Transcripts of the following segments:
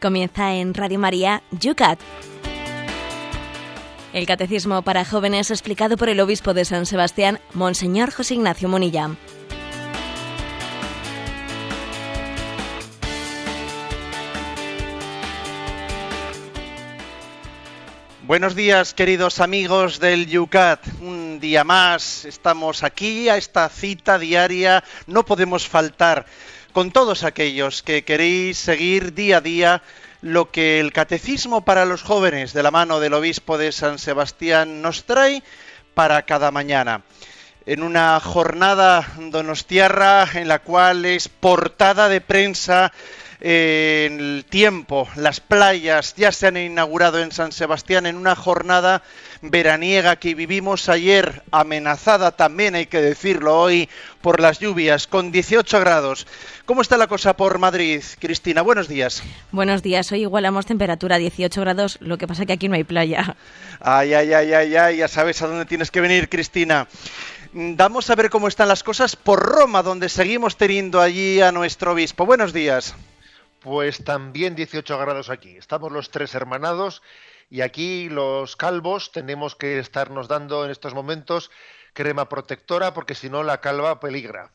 Comienza en Radio María Yucat. El Catecismo para Jóvenes explicado por el Obispo de San Sebastián, Monseñor José Ignacio Munilla. Buenos días, queridos amigos del Yucat. Un día más estamos aquí a esta cita diaria. No podemos faltar con todos aquellos que queréis seguir día a día lo que el Catecismo para los jóvenes de la mano del Obispo de San Sebastián nos trae para cada mañana. En una jornada donostiarra en la cual es portada de prensa en el tiempo, las playas ya se han inaugurado en San Sebastián en una jornada veraniega que vivimos ayer, amenazada también, hay que decirlo hoy, por las lluvias, con 18 grados. ¿Cómo está la cosa por Madrid, Cristina? Buenos días. Buenos días, hoy igualamos temperatura 18 grados, lo que pasa que aquí no hay playa. Ay, ay, ay, ay, ay, ya sabes a dónde tienes que venir, Cristina. Vamos a ver cómo están las cosas por Roma, donde seguimos teniendo allí a nuestro obispo. Buenos días. Pues también 18 grados aquí. Estamos los tres hermanados y aquí los calvos tenemos que estarnos dando en estos momentos crema protectora porque si no la calva peligra.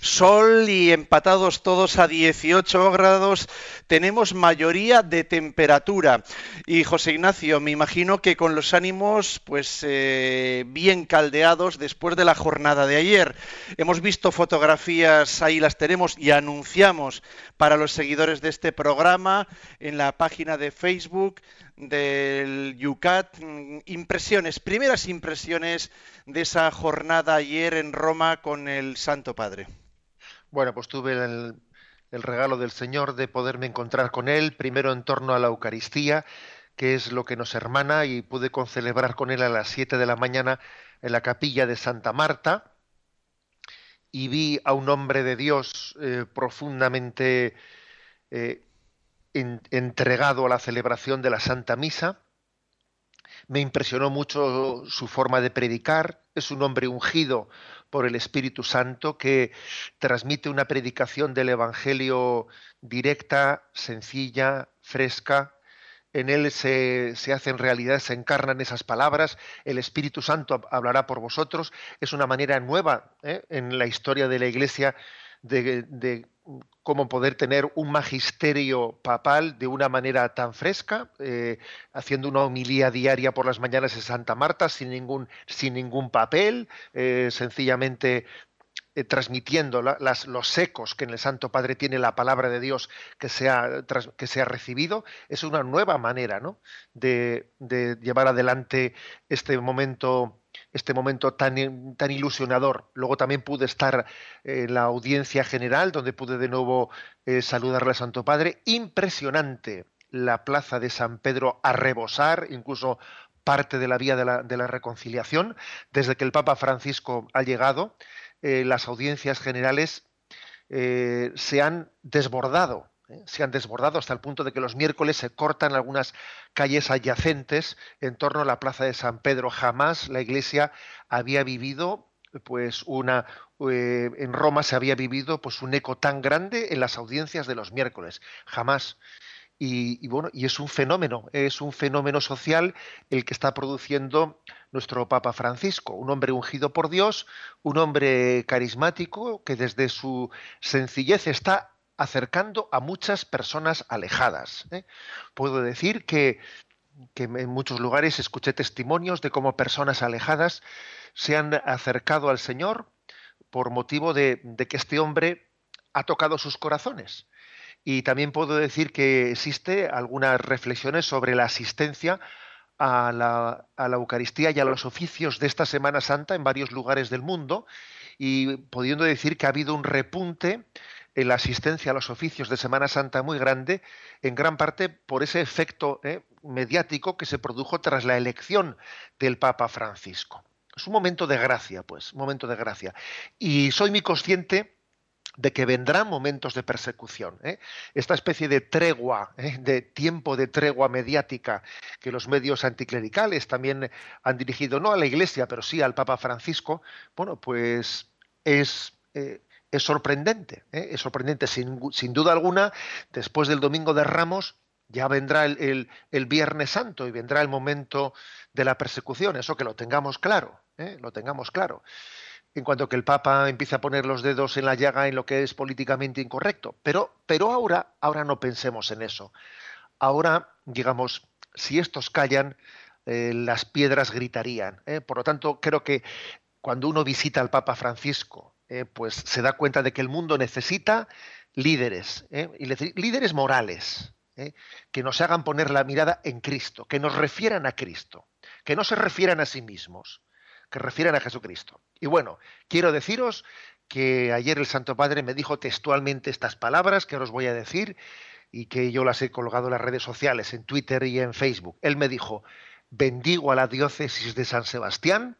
Sol y empatados todos a 18 grados, tenemos mayoría de temperatura. Y José Ignacio, me imagino que con los ánimos pues eh, bien caldeados después de la jornada de ayer. Hemos visto fotografías, ahí las tenemos y anunciamos para los seguidores de este programa en la página de Facebook del Yucat. Impresiones, primeras impresiones de esa jornada ayer en Roma con el Santo Padre. Bueno, pues tuve el, regalo del Señor de poderme encontrar con Él, primero en torno a la Eucaristía, que es lo que nos hermana, y pude concelebrar con Él a las 7 de la mañana en la capilla de Santa Marta, y vi a un hombre de Dios eh, profundamente eh, entregado a la celebración de la Santa Misa. Me impresionó mucho su forma de predicar. Es un hombre ungido por el Espíritu Santo que transmite una predicación del Evangelio directa, sencilla, fresca. En él se, se hacen realidad, se encarnan esas palabras. El Espíritu Santo hablará por vosotros. Es una manera nueva ¿eh? en la historia de la Iglesia de, de cómo poder tener un magisterio papal de una manera tan fresca, eh, haciendo una homilía diaria por las mañanas en Santa Marta sin ningún, sin ningún papel, eh, sencillamente eh, transmitiendo los ecos que en el Santo Padre tiene la palabra de Dios que se ha, que se ha recibido, es una nueva manera ¿no? de, de llevar adelante este momento este momento tan, tan ilusionador. Luego también pude estar en la audiencia general, donde pude de nuevo eh, saludarle al Santo Padre. Impresionante la plaza de San Pedro a rebosar, incluso parte de la vía de la, de la reconciliación. Desde que el Papa Francisco ha llegado, eh, las audiencias generales eh, se han desbordado se han desbordado hasta el punto de que los miércoles se cortan algunas calles adyacentes en torno a la plaza de San Pedro. Jamás la Iglesia había vivido pues una eh, en Roma se había vivido pues un eco tan grande en las audiencias de los miércoles. Jamás. Y, bueno y es un fenómeno es un fenómeno social el que está produciendo nuestro Papa Francisco. Un hombre ungido por Dios un hombre carismático que desde su sencillez está acercando a muchas personas alejadas. ¿eh? Puedo decir que, en muchos lugares escuché testimonios de cómo personas alejadas se han acercado al Señor por motivo de, que este hombre ha tocado sus corazones. Y también puedo decir que existe algunas reflexiones sobre la asistencia a la, a la, Eucaristía y a los oficios de esta Semana Santa en varios lugares del mundo y pudiendo decir que ha habido un repunte en la asistencia a los oficios de Semana Santa muy grande, en gran parte por ese efecto eh, mediático que se produjo tras la elección del Papa Francisco. Es un momento de gracia, pues, un momento de gracia. Y soy muy consciente de que vendrán momentos de persecución. ¿eh? Esta especie de tregua, ¿eh? de tiempo de tregua mediática que los medios anticlericales también han dirigido, no a la Iglesia, pero sí al Papa Francisco, bueno, pues es es sorprendente, ¿eh? es sorprendente sin, duda alguna, después del Domingo de Ramos, Ya vendrá el, Viernes Santo y vendrá el momento de la persecución, eso que lo tengamos claro, ¿eh? lo tengamos claro. En cuanto que el Papa empiece a poner los dedos en la llaga en lo que es políticamente incorrecto. Pero, pero ahora, ahora no pensemos en eso. Ahora, digamos, si estos callan, eh, las piedras gritarían. ¿eh? Por lo tanto, creo que cuando uno visita al Papa Francisco, pues se da cuenta de que el mundo necesita líderes, y líderes morales, ¿eh? que nos hagan poner la mirada en Cristo, que nos refieran a Cristo, que no se refieran a sí mismos, que refieran a Jesucristo. Y bueno, quiero deciros que ayer el Santo Padre me dijo textualmente estas palabras que os voy a decir y que yo las he colgado en las redes sociales, en Twitter y en Facebook. Él me dijo, bendigo a la diócesis de San Sebastián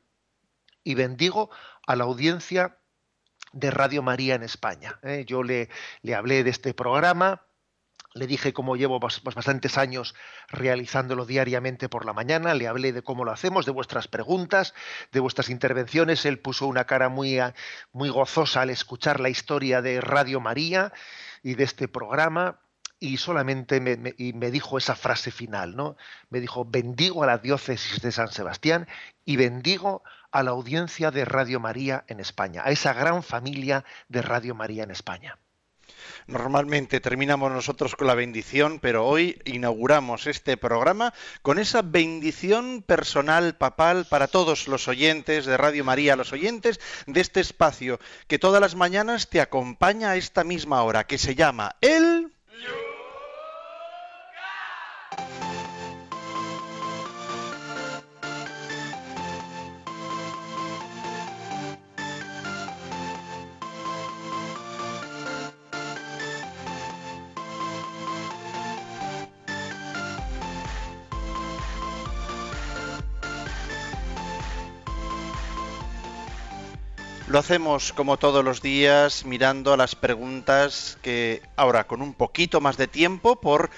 y bendigo a la audiencia de Radio María en España. ¿eh? Yo le, le hablé de este programa, le dije cómo llevo bastantes años realizándolo diariamente por la mañana, le hablé de cómo lo hacemos, de vuestras preguntas, de vuestras intervenciones. Él puso una cara muy, muy gozosa al escuchar la historia de Radio María y de este programa y solamente me, me, dijo esa frase final, ¿no? Me dijo, bendigo a la diócesis de San Sebastián y bendigo la audiencia de Radio María en España, a esa gran familia de Radio María en España. Normalmente terminamos nosotros con la bendición, pero hoy inauguramos este programa con esa bendición personal papal para todos los oyentes de Radio María, los oyentes de este espacio que todas las mañanas te acompaña a esta misma hora, que se llama El... Lo hacemos como todos los días mirando a las preguntas que ahora con un poquito más de tiempo por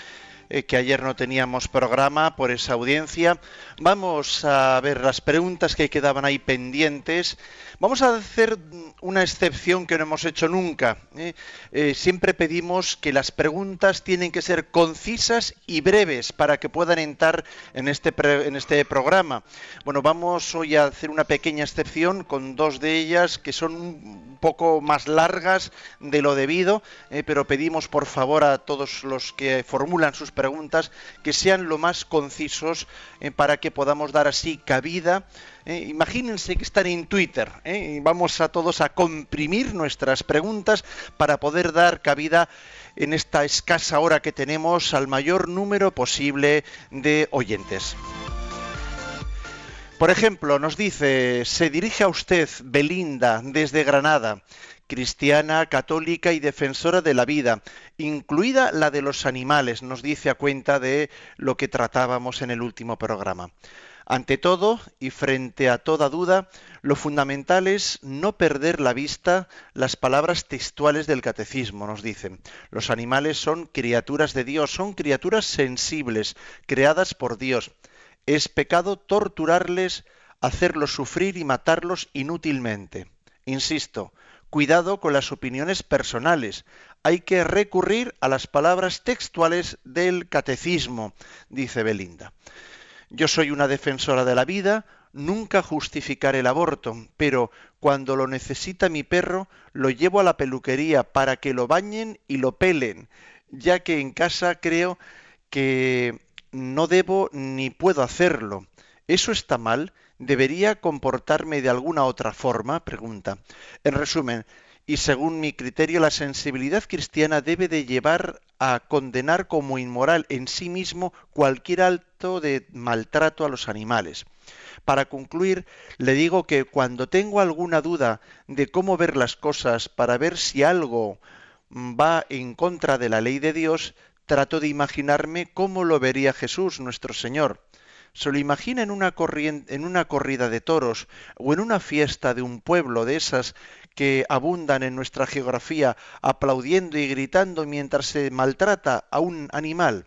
eh, que ayer no teníamos programa por esa audiencia. Vamos a ver las preguntas que quedaban ahí pendientes. Vamos a hacer una excepción que no hemos hecho nunca. ¿eh? Eh, siempre pedimos que las preguntas tienen que ser concisas y breves para que puedan entrar en este, en este programa. Bueno, vamos hoy a hacer una pequeña excepción con dos de ellas que son un poco más largas de lo debido, pero pedimos por favor a todos los que formulan sus preguntas que sean lo más concisos para que podamos dar así cabida eh, imagínense que están en Twitter. ¿eh? vamos a todos a comprimir nuestras preguntas para poder dar cabida en esta escasa hora que tenemos al mayor número posible de oyentes. Por ejemplo, nos dice, se dirige a usted Belinda desde Granada, cristiana, católica y defensora de la vida, incluida la de los animales, nos dice a cuenta de lo que tratábamos en el último programa. Ante todo y frente a toda duda, lo fundamental es no perder la vista las palabras textuales del catecismo, nos dicen. Los animales son criaturas de Dios, son criaturas sensibles, creadas por Dios. Es pecado torturarles, hacerlos sufrir y matarlos inútilmente. Insisto, cuidado con las opiniones personales. Hay que recurrir a las palabras textuales del catecismo, dice Belinda. Yo soy una defensora de la vida, nunca justificaré el aborto, pero cuando lo necesita mi perro, lo llevo a la peluquería para que lo bañen y lo pelen, ya que en casa creo que no debo ni puedo hacerlo. ¿Eso está mal? ¿Debería comportarme de alguna otra forma? pregunta. En resumen, y según mi criterio la sensibilidad cristiana debe de llevar a condenar como inmoral en sí mismo cualquier acto de maltrato a los animales. Para concluir, le digo que cuando tengo alguna duda de cómo ver las cosas para ver si algo va en contra de la ley de Dios, trato de imaginarme cómo lo vería Jesús nuestro Señor. Se lo imagina en una, corrida de toros o en una fiesta de un pueblo de esas que abundan en nuestra geografía, aplaudiendo y gritando mientras se maltrata a un animal.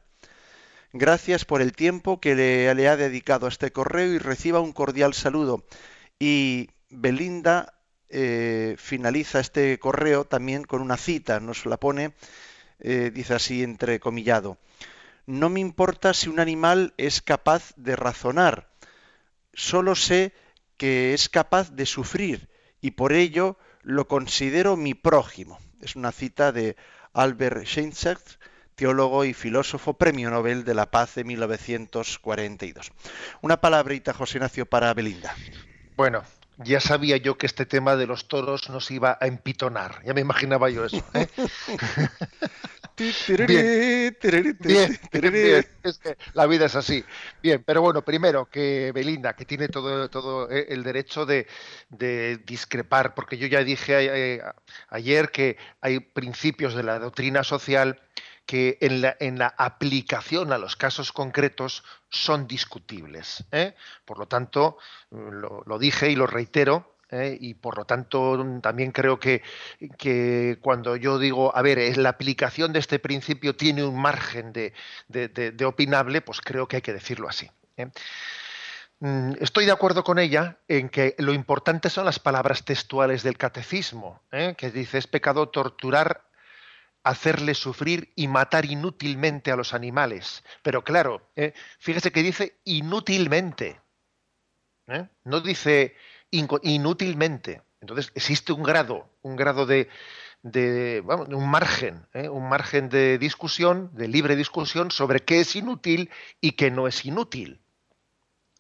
Gracias por el tiempo que le, ha dedicado a este correo y reciba un cordial saludo. Y Belinda eh, finaliza este correo también con una cita, nos la pone, eh, dice así entrecomillado. No me importa si un animal es capaz de razonar, solo sé que es capaz de sufrir y por ello lo considero mi prójimo. Es una cita de Albert Schweitzer, teólogo y filósofo, premio Nobel de la Paz de 1942. Una palabrita, José Ignacio, para Belinda. Bueno, ya sabía yo que este tema de los toros nos iba a empitonar. Ya me imaginaba yo eso. ¿eh? bien, es que la vida es así. Bien, pero bueno, primero que Belinda, que tiene todo, todo eh, el derecho de, discrepar, porque yo ya dije eh, ayer que hay principios de la doctrina social que en la, en la, aplicación a los casos concretos son discutibles. ¿eh? Por lo tanto, lo, dije y lo reitero, ¿eh? y por lo tanto también creo que, que, cuando yo digo, a ver, la aplicación de este principio tiene un margen de, de, opinable, pues creo que hay que decirlo así. ¿eh? Mm, estoy de acuerdo con ella en que lo importante son las palabras textuales del catecismo, que dice es pecado torturar hacerle sufrir y matar inútilmente a los animales. Pero claro, ¿eh? fíjese que dice inútilmente. ¿eh? No dice inútilmente. Entonces existe un grado, un grado de, de un margen, ¿eh? un margen de discusión, de libre discusión sobre qué es inútil y qué no es inútil.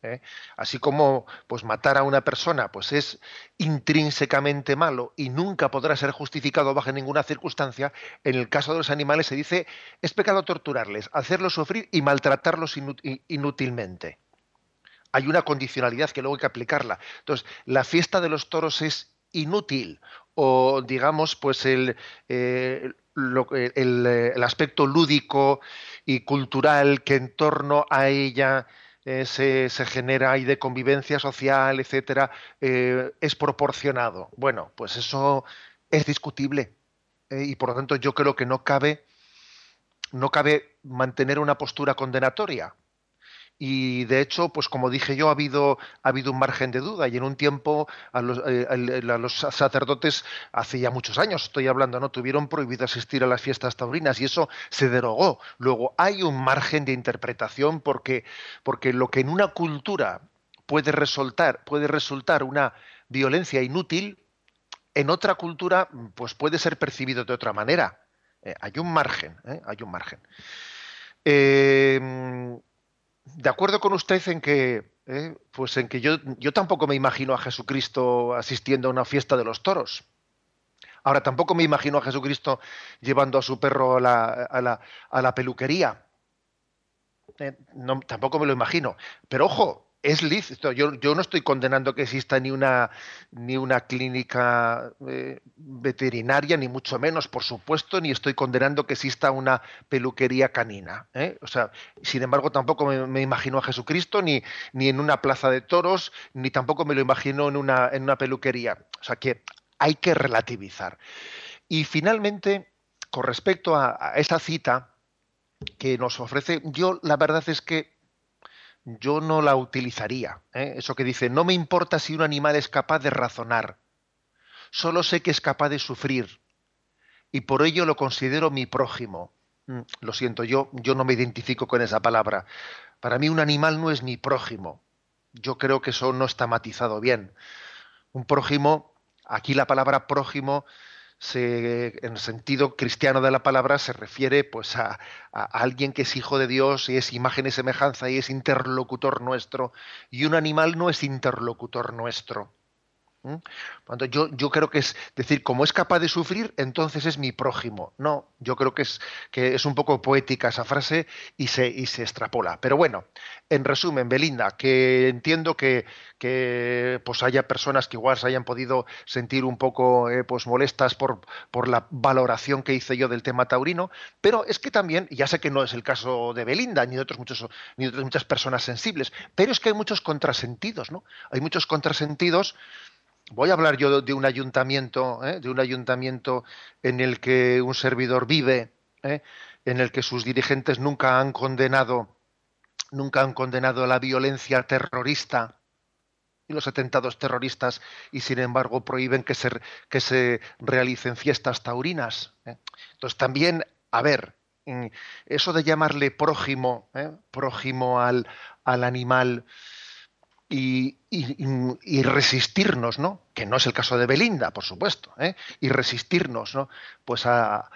¿eh? Así como pues matar a una persona pues es intrínsecamente malo y nunca podrá ser justificado bajo ninguna circunstancia, en el caso de los animales se dice es pecado torturarles, hacerlos sufrir y maltratarlos inútilmente. Hay una condicionalidad que luego hay que aplicarla. Entonces, la fiesta de los toros es inútil o digamos pues el, eh, aspecto lúdico y cultural que en torno a ella eh, se, genera y de convivencia social, etcétera, eh, es proporcionado. Bueno, pues eso es discutible. Y por lo tanto yo creo que no cabe, no cabe mantener una postura condenatoria y de hecho, pues como dije yo, ha habido, ha habido un margen de duda y en un tiempo a los, eh, los, sacerdotes, hace ya muchos años estoy hablando, no tuvieron prohibido asistir a las fiestas taurinas y eso se derogó. Luego hay un margen de interpretación porque, porque lo que en una cultura puede resultar, puede resultar una violencia inútil, en otra cultura pues puede ser percibido de otra manera. Eh, hay un margen, ¿eh? hay un margen. De acuerdo con usted en que, eh, pues en que yo, yo tampoco me imagino a Jesucristo asistiendo a una fiesta de los toros. Ahora tampoco me imagino a Jesucristo llevando a su perro a la, a la, peluquería. Eh, no, tampoco me lo imagino. Pero ojo, es lícito. Yo, no estoy condenando que exista ni una, ni una clínica eh, veterinaria, ni mucho menos, por supuesto, ni estoy condenando que exista una peluquería canina. ¿eh? O sea, sin embargo, tampoco me, imagino a Jesucristo ni, ni en una plaza de toros, ni tampoco me lo imagino en una, en una peluquería. O sea que hay que relativizar. Y finalmente, con respecto a esa cita que nos ofrece, yo la verdad es que yo no la utilizaría. ¿eh? Eso que dice, no me importa si un animal es capaz de razonar, solo sé que es capaz de sufrir y por ello lo considero mi prójimo. Mm, lo siento, yo, yo no me identifico con esa palabra. Para mí un animal no es mi prójimo. Yo creo que eso no está matizado bien. Un prójimo, aquí la palabra prójimo en el sentido cristiano de la palabra se refiere pues a, a, alguien que es hijo de Dios y es imagen y semejanza y es interlocutor nuestro. Y un animal no es interlocutor nuestro yo, yo creo que es decir, como es capaz de sufrir, entonces es mi prójimo. No, yo creo que es, que es un poco poética esa frase y se, y se extrapola. Pero bueno, en resumen, Belinda, que entiendo que, que pues haya personas que igual se hayan podido sentir un poco eh, pues molestas por, por la valoración que hice yo del tema taurino, pero es que también, ya sé que no es el caso de Belinda ni de otros muchos, ni de otras muchas personas sensibles, pero es que hay muchos contrasentidos, ¿no? Hay muchos contrasentidos voy a hablar yo de un ayuntamiento, ¿eh? de un ayuntamiento en el que un servidor vive, ¿eh? en el que sus dirigentes nunca han condenado, nunca han condenado la violencia terrorista y los atentados terroristas y sin embargo prohíben que se, que se realicen fiestas taurinas. ¿eh? Entonces también, a ver, mm, eso de llamarle prójimo, prójimo al, al animal y, resistirnos, ¿no? Que no es el caso de Belinda, por supuesto, ¿eh? y resistirnos, ¿no? Pues a,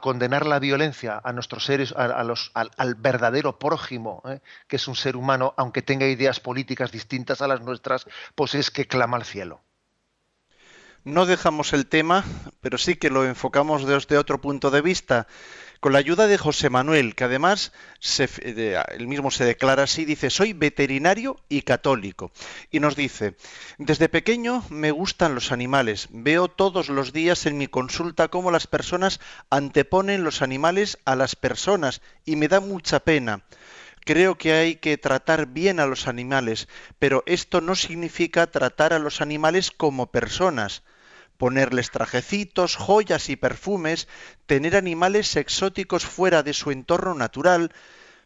condenar la violencia a nuestros seres, a, los, al, verdadero prójimo, ¿eh? que es un ser humano, aunque tenga ideas políticas distintas a las nuestras, pues es que clama al cielo. No dejamos el tema, pero sí que lo enfocamos desde otro punto de vista con la ayuda de José Manuel, que además se, él mismo se declara así, dice, soy veterinario y católico. Y nos dice, desde pequeño me gustan los animales, veo todos los días en mi consulta cómo las personas anteponen los animales a las personas y me da mucha pena. Creo que hay que tratar bien a los animales, pero esto no significa tratar a los animales como personas ponerles trajecitos, joyas y perfumes, tener animales exóticos fuera de su entorno natural,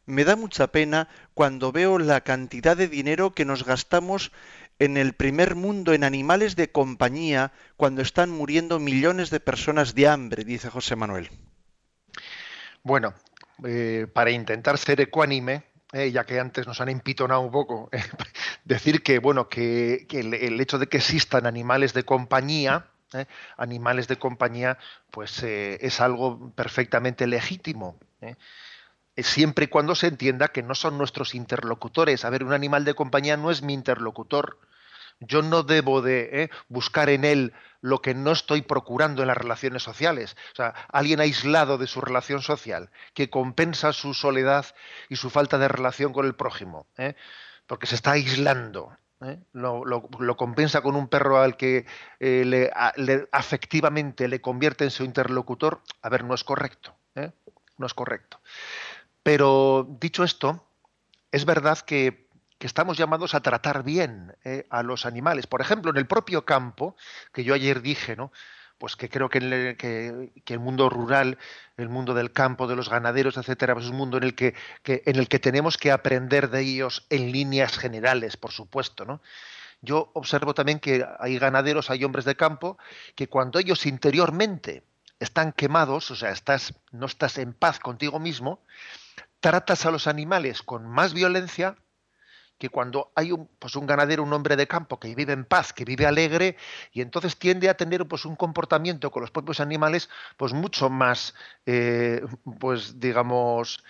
me da mucha pena cuando veo la cantidad de dinero que nos gastamos en el primer mundo en animales de compañía cuando están muriendo millones de personas de hambre, dice José Manuel. Bueno, eh, para intentar ser ecuánime, eh, ya que antes nos han empitonado un poco, decir que bueno que, el, hecho de que existan animales de compañía ¿eh? animales de compañía, pues eh, es algo perfectamente legítimo. ¿eh? Siempre y cuando se entienda que no son nuestros interlocutores. A ver, un animal de compañía no es mi interlocutor. Yo no debo de buscar en él lo que no estoy procurando en las relaciones sociales. O sea, alguien aislado de su relación social, que compensa su soledad y su falta de relación con el prójimo, porque se está aislando. ¿Eh? lo, compensa con un perro al que eh, le, afectivamente le convierte en su interlocutor, a ver, no es correcto. ¿eh? No es correcto. Pero dicho esto, es verdad que, que estamos llamados a tratar bien a los animales. Por ejemplo, en el propio campo, que yo ayer dije, ¿no? Pues que creo que, el mundo rural, el mundo del campo, de los ganaderos, etcétera, pues es un mundo en el que, en el que tenemos que aprender de ellos en líneas generales, por supuesto, ¿no? Yo observo también que hay ganaderos, hay hombres de campo, que cuando ellos interiormente están quemados, o sea, estás, no estás en paz contigo mismo, tratas a los animales con más violencia que cuando hay un, pues un ganadero, un hombre de campo que vive en paz, que vive alegre, y entonces tiende a tener pues un comportamiento con los propios animales pues mucho más, eh, pues digamos,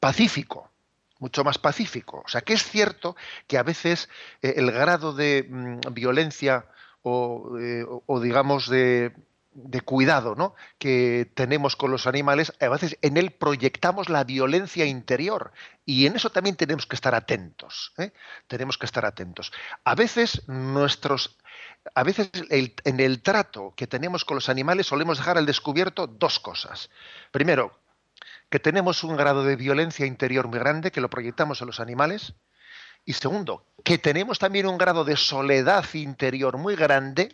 pacífico, mucho más pacífico. O sea, que es cierto que a veces eh, el grado de mm, violencia eh, o digamos de de cuidado ¿no? que tenemos con los animales, a veces en él proyectamos la violencia interior y en eso también tenemos que estar atentos. ¿eh? Tenemos que estar atentos. A veces nuestros, a veces en el trato que tenemos con los animales solemos dejar al descubierto dos cosas. Primero, que tenemos un grado de violencia interior muy grande que lo proyectamos en los animales. Y segundo, que tenemos también un grado de soledad interior muy grande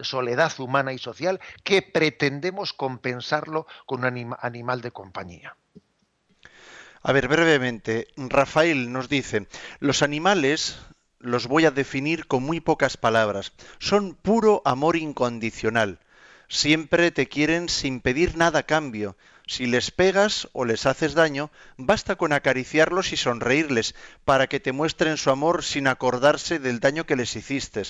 soledad humana y social que pretendemos compensarlo con un animal de compañía. A ver, brevemente, Rafael nos dice, los animales los voy a definir con muy pocas palabras. Son puro amor incondicional. Siempre te quieren sin pedir nada a cambio. Si les pegas o les haces daño, basta con acariciarlos y sonreírles para que te muestren su amor sin acordarse del daño que les hiciste.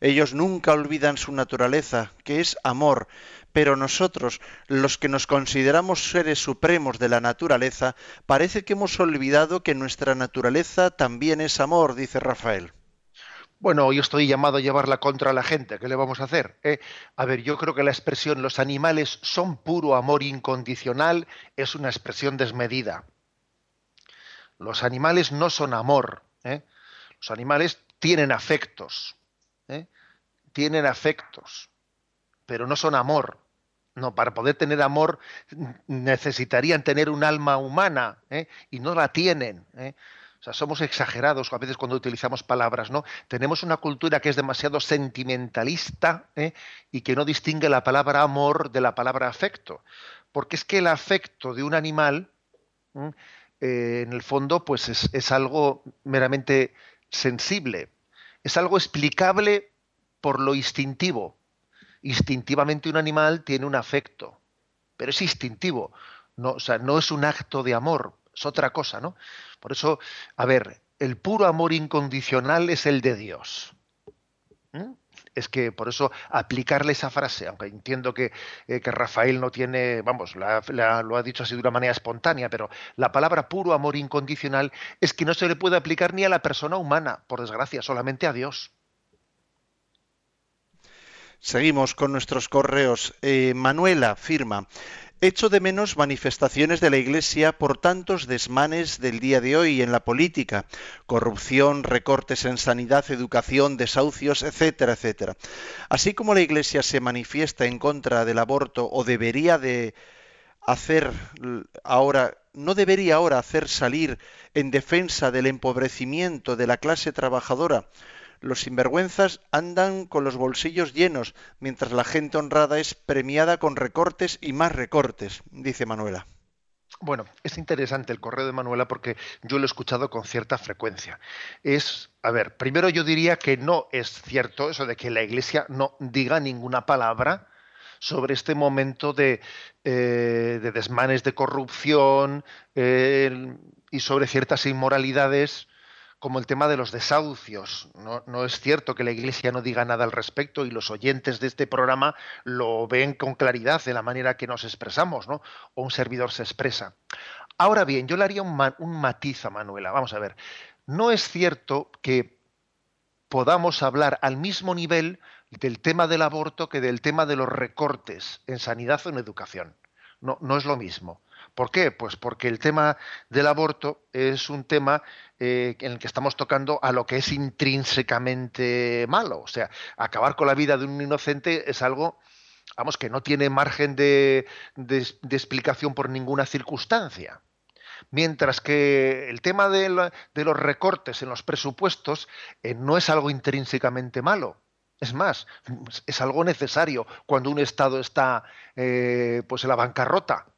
Ellos nunca olvidan su naturaleza, que es amor, pero nosotros, los que nos consideramos seres supremos de la naturaleza, parece que hemos olvidado que nuestra naturaleza también es amor, dice Rafael. Bueno, hoy estoy llamado a llevarla contra la gente. ¿Qué le vamos a hacer? Eh, a ver, yo creo que la expresión los animales son puro amor incondicional es una expresión desmedida. Los animales no son amor. ¿eh? Los animales tienen afectos. ¿eh? Tienen afectos, pero no son amor. No, para poder tener amor necesitarían tener un alma humana y no la tienen. O sea, somos exagerados a veces cuando utilizamos palabras, ¿no? Tenemos una cultura que es demasiado sentimentalista ¿eh? y que no distingue la palabra amor de la palabra afecto. Porque es que el afecto de un animal, eh, en el fondo, pues es, es algo meramente sensible. Es algo explicable por lo instintivo. Instintivamente un animal tiene un afecto, pero es instintivo No, o sea, no es un acto de amor, es otra cosa, ¿no? Por eso, a ver, el puro amor incondicional es el de Dios. Es que por eso aplicarle esa frase, aunque entiendo que, eh, que Rafael no tiene, vamos, lo ha dicho así de una manera espontánea, pero la palabra puro amor incondicional es que no se le puede aplicar ni a la persona humana, por desgracia, solamente a Dios. Seguimos con nuestros correos. Eh, Manuela firma. Echo de menos manifestaciones de la Iglesia por tantos desmanes del día de hoy en la política, corrupción, recortes en sanidad, educación, desahucios, etcétera, etcétera. Así como la Iglesia se manifiesta en contra del aborto o debería de hacer ahora, no debería ahora hacer salir en defensa del empobrecimiento de la clase trabajadora los sinvergüenzas andan con los bolsillos llenos, mientras la gente honrada es premiada con recortes y más recortes, dice Manuela. Bueno, es interesante el correo de Manuela porque yo lo he escuchado con cierta frecuencia. Es, a ver, primero yo diría que no es cierto eso de que la Iglesia no diga ninguna palabra sobre este momento de, eh, desmanes de corrupción eh, y sobre ciertas inmoralidades como el tema de los desahucios. No, es cierto que la Iglesia no diga nada al respecto y los oyentes de este programa lo ven con claridad de la manera que nos expresamos, ¿no? O un servidor se expresa. Ahora bien, yo le haría un, matiz a Manuela. Vamos a ver. No es cierto que podamos hablar al mismo nivel del tema del aborto que del tema de los recortes en sanidad o en educación. No es lo mismo. ¿Por qué? Pues porque el tema del aborto es un tema eh, en el que estamos tocando a lo que es intrínsecamente malo. O sea, acabar con la vida de un inocente es algo, vamos, que no tiene margen de, explicación por ninguna circunstancia. Mientras que el tema de, los recortes en los presupuestos eh, no es algo intrínsecamente malo. Es más, es algo necesario cuando un Estado está eh, pues en la bancarrota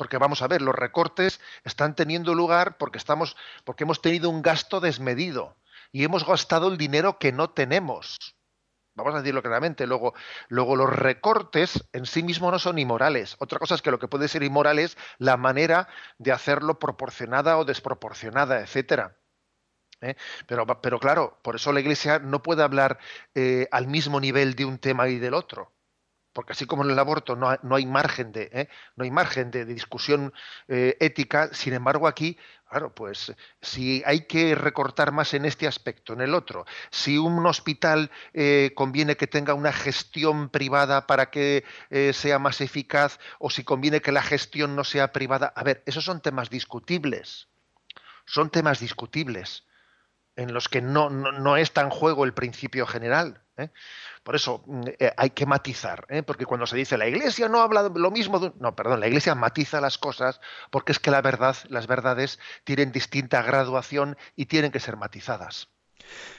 porque vamos a ver, los recortes están teniendo lugar porque estamos, porque hemos tenido un gasto desmedido y hemos gastado el dinero que no tenemos. Vamos a decirlo claramente. Luego, luego los recortes en sí mismos no son inmorales. Otra cosa es que lo que puede ser inmoral es la manera de hacerlo proporcionada o desproporcionada, etcétera. ¿Eh? Pero, pero, claro, por eso la Iglesia no puede hablar eh, al mismo nivel de un tema y del otro porque así como en el aborto no hay, margen de ¿eh? no hay margen de, discusión eh, ética sin embargo aquí claro pues si hay que recortar más en este aspecto en el otro si un hospital eh, conviene que tenga una gestión privada para que sea más eficaz o si conviene que la gestión no sea privada a ver esos son temas discutibles son temas discutibles en los que no, no, no está en juego el principio general por eso mm, eh, hay que matizar, ¿eh? porque cuando se dice la Iglesia no habla lo mismo, de... no, perdón, la Iglesia matiza las cosas porque es que la verdad, las verdades tienen distinta graduación y tienen que ser matizadas.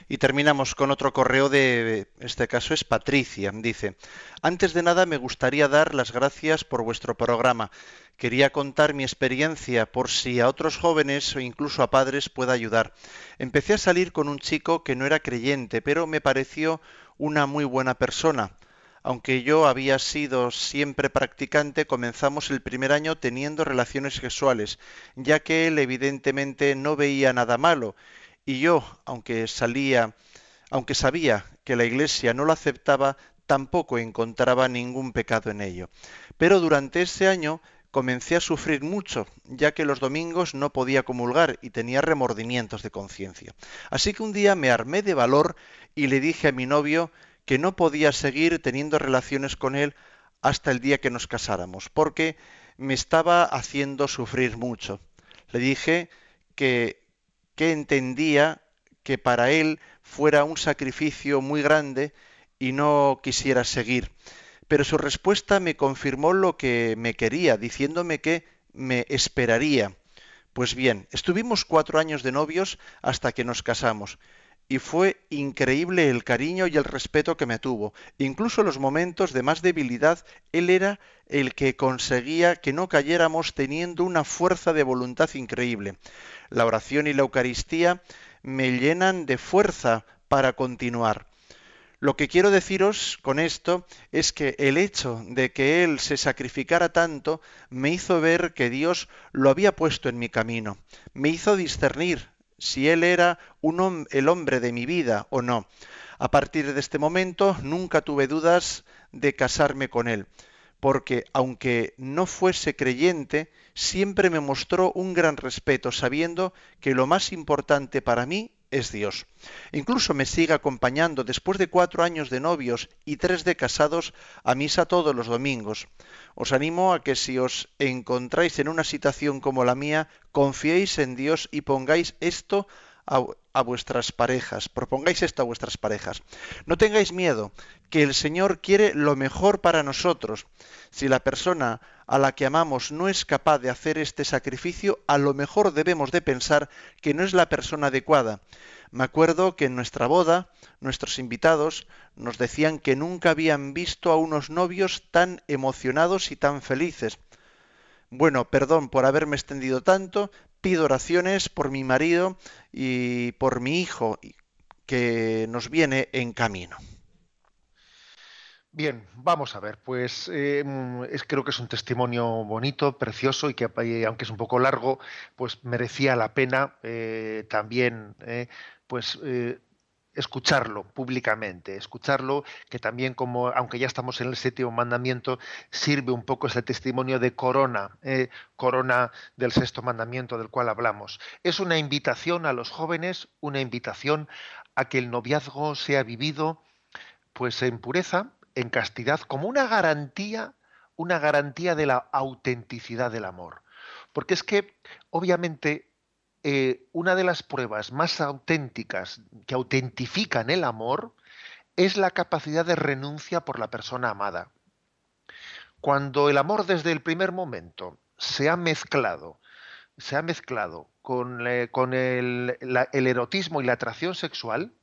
Y terminamos con otro correo de, este caso es Patricia. Dice, antes de nada me gustaría dar las gracias por vuestro programa. Quería contar mi experiencia por si a otros jóvenes o incluso a padres pueda ayudar. Empecé a salir con un chico que no era creyente, pero me pareció una muy buena persona. Aunque yo había sido siempre practicante, comenzamos el primer año teniendo relaciones sexuales, ya que él evidentemente no veía nada malo y yo, aunque salía, aunque sabía que la Iglesia no lo aceptaba, tampoco encontraba ningún pecado en ello. Pero durante ese año comencé a sufrir mucho, ya que los domingos no podía comulgar y tenía remordimientos de conciencia. Así que un día me armé de valor y le dije a mi novio que no podía seguir teniendo relaciones con él hasta el día que nos casáramos, porque me estaba haciendo sufrir mucho. Le dije que que entendía que para él fuera un sacrificio muy grande y no quisiera seguir. Pero su respuesta me confirmó lo que me quería, diciéndome que me esperaría. Pues bien, estuvimos cuatro años de novios hasta que nos casamos, y fue increíble el cariño y el respeto que me tuvo. Incluso en los momentos de más debilidad, él era el que conseguía que no cayéramos teniendo una fuerza de voluntad increíble. La oración y la Eucaristía me llenan de fuerza para continuar. Lo que quiero deciros con esto es que el hecho de que Él se sacrificara tanto me hizo ver que Dios lo había puesto en mi camino, me hizo discernir si Él era un, el hombre de mi vida o no. A partir de este momento nunca tuve dudas de casarme con Él, porque aunque no fuese creyente, siempre me mostró un gran respeto, sabiendo que lo más importante para mí es Dios. Incluso me sigue acompañando después de cuatro años de novios y tres de casados a misa todos los domingos. Os animo a que si os encontráis en una situación como la mía, confiéis en Dios y pongáis esto a, vuestras parejas, propongáis esto a vuestras parejas. No tengáis miedo, que el Señor quiere lo mejor para nosotros. Si la persona a la que amamos no es capaz de hacer este sacrificio, a lo mejor debemos de pensar que no es la persona adecuada. Me acuerdo que en nuestra boda, nuestros invitados nos decían que nunca habían visto a unos novios tan emocionados y tan felices. Bueno, perdón por haberme extendido tanto, pido oraciones por mi marido y por mi hijo que nos viene en camino. Bien, vamos a ver, pues eh, es, creo que es un testimonio bonito, precioso y que eh, aunque es un poco largo, pues merecía la pena eh, también pues escucharlo públicamente, escucharlo que también como, aunque ya estamos en el séptimo mandamiento, sirve un poco ese testimonio de corona, eh, corona del sexto mandamiento del cual hablamos. Es una invitación a los jóvenes, una invitación a que el noviazgo sea vivido pues en pureza, en castidad como una garantía, una garantía de la autenticidad del amor. Porque es que, obviamente, eh, una de las pruebas más auténticas que autentifican el amor es la capacidad de renuncia por la persona amada. Cuando el amor desde el primer momento se ha mezclado, se ha mezclado con, eh, el, erotismo y la atracción sexual,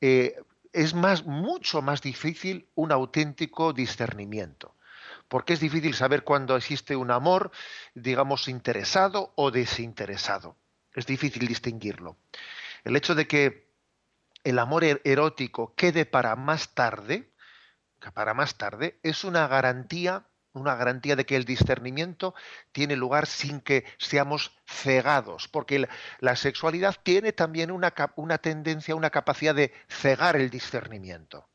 eh, es mucho más difícil un auténtico discernimiento. Porque es difícil saber cuándo existe un amor, digamos, interesado o desinteresado. Es difícil distinguirlo. El hecho de que el amor er-, erótico quede para más tarde, para más tarde, es una garantía, una garantía de que el discernimiento tiene lugar sin que seamos cegados, porque la sexualidad tiene también una, una tendencia, una capacidad de cegar el discernimiento.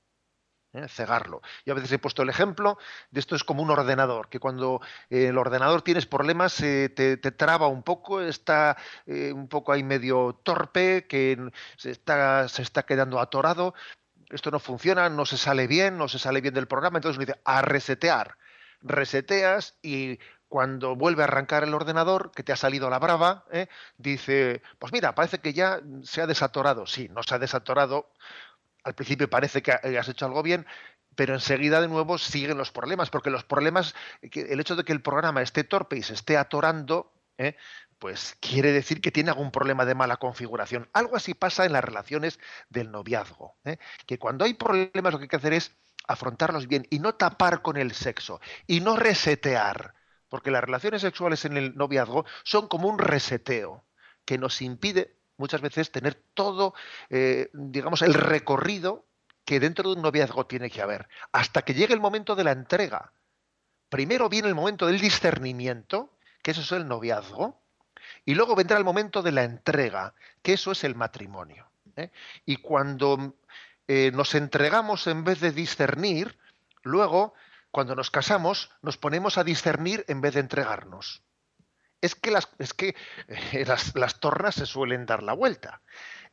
¿Eh? cegarlo. Yo a veces he puesto el ejemplo de esto es como un ordenador, que cuando eh, el ordenador tienes problemas eh, te, traba un poco, está eh, un poco ahí medio torpe, que se está, se está quedando atorado, esto no funciona, no se sale bien, no se sale bien del programa, entonces uno dice a resetear. Reseteas y cuando vuelve a arrancar el ordenador, que te ha salido la brava, ¿eh? dice, pues mira, parece que ya se ha desatorado. Sí, no se ha desatorado al principio parece que has hecho algo bien, pero enseguida de nuevo siguen los problemas, porque los problemas, el hecho de que el programa esté torpe y se esté atorando, ¿eh? pues quiere decir que tiene algún problema de mala configuración. Algo así pasa en las relaciones del noviazgo, ¿eh? que cuando hay problemas lo que hay que hacer es afrontarlos bien y no tapar con el sexo y no resetear, porque las relaciones sexuales en el noviazgo son como un reseteo que nos impide muchas veces tener todo, eh, digamos, el recorrido que dentro de un noviazgo tiene que haber, hasta que llegue el momento de la entrega. Primero viene el momento del discernimiento, que eso es el noviazgo, y luego vendrá el momento de la entrega, que eso es el matrimonio. ¿eh? Y cuando eh, nos entregamos en vez de discernir, luego, cuando nos casamos, nos ponemos a discernir en vez de entregarnos es que eh, las, tornas se suelen dar la vuelta.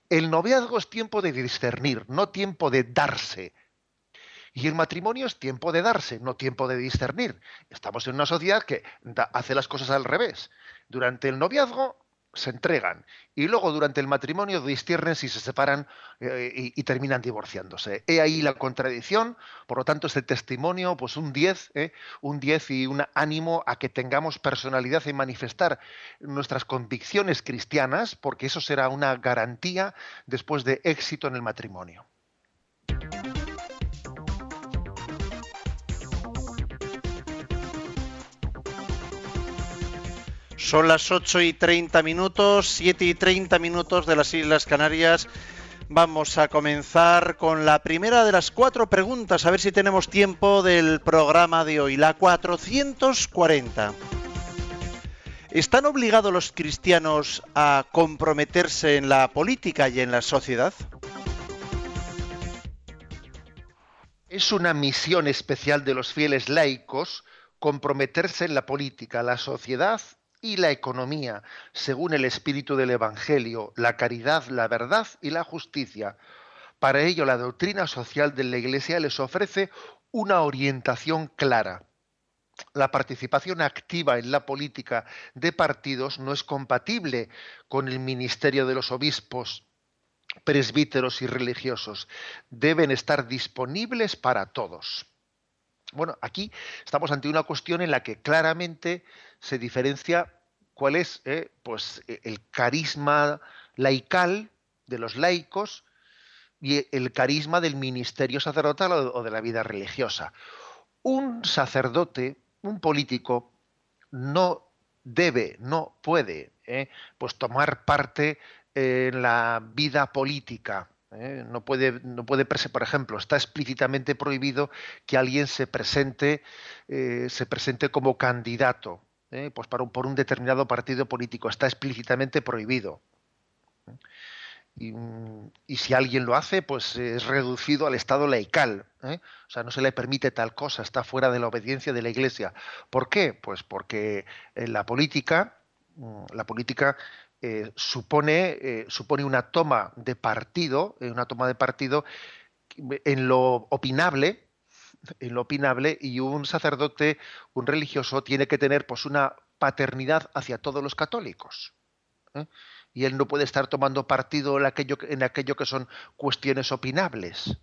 El noviazgo es tiempo de discernir, no tiempo de darse. Y el matrimonio es tiempo de darse, no tiempo de discernir. Estamos en una sociedad que hace las cosas al revés. Durante el noviazgo se entregan y luego durante el matrimonio disciernen si se separan eh, y, terminan divorciándose. He ahí la contradicción, por lo tanto este testimonio, pues un 10, eh, un 10 y un ánimo a que tengamos personalidad y manifestar nuestras convicciones cristianas, porque eso será una garantía después de éxito en el matrimonio. Son las 8 y 30 minutos, 7 y 30 minutos de las Islas Canarias. Vamos a comenzar con la primera de las cuatro preguntas, a ver si tenemos tiempo del programa de hoy, la 440. ¿Están obligados los cristianos a comprometerse en la política y en la sociedad? Es una misión especial de los fieles laicos comprometerse en la política, la sociedad y la economía, según el espíritu del Evangelio, la caridad, la verdad y la justicia. Para ello, la doctrina social de la Iglesia les ofrece una orientación clara. La participación activa en la política de partidos no es compatible con el ministerio de los obispos, presbíteros y religiosos. Deben estar disponibles para todos. Bueno, aquí estamos ante una cuestión en la que claramente se diferencia cuál es eh, pues, e, el carisma laical de los laicos y el carisma del ministerio sacerdotal o de la vida religiosa. Un sacerdote, un político, no debe, no puede, eh, pues tomar parte en la vida política ¿eh? No puede, no puede, por ejemplo, está explícitamente prohibido que alguien se presente, se presente como candidato, ¿eh? pues por un determinado partido político. Está explícitamente prohibido. Y, si alguien lo hace, pues es reducido al estado laical. O sea, no se le permite tal cosa, está fuera de la obediencia de la Iglesia. ¿Por qué? Pues porque la política, mm, la política eh, supone, eh, supone una toma de partido, eh, una toma de partido en lo opinable, en lo opinable, y un sacerdote, un religioso, tiene que tener pues una paternidad hacia todos los católicos. Y él no puede estar tomando partido en aquello, en aquello que son cuestiones opinables.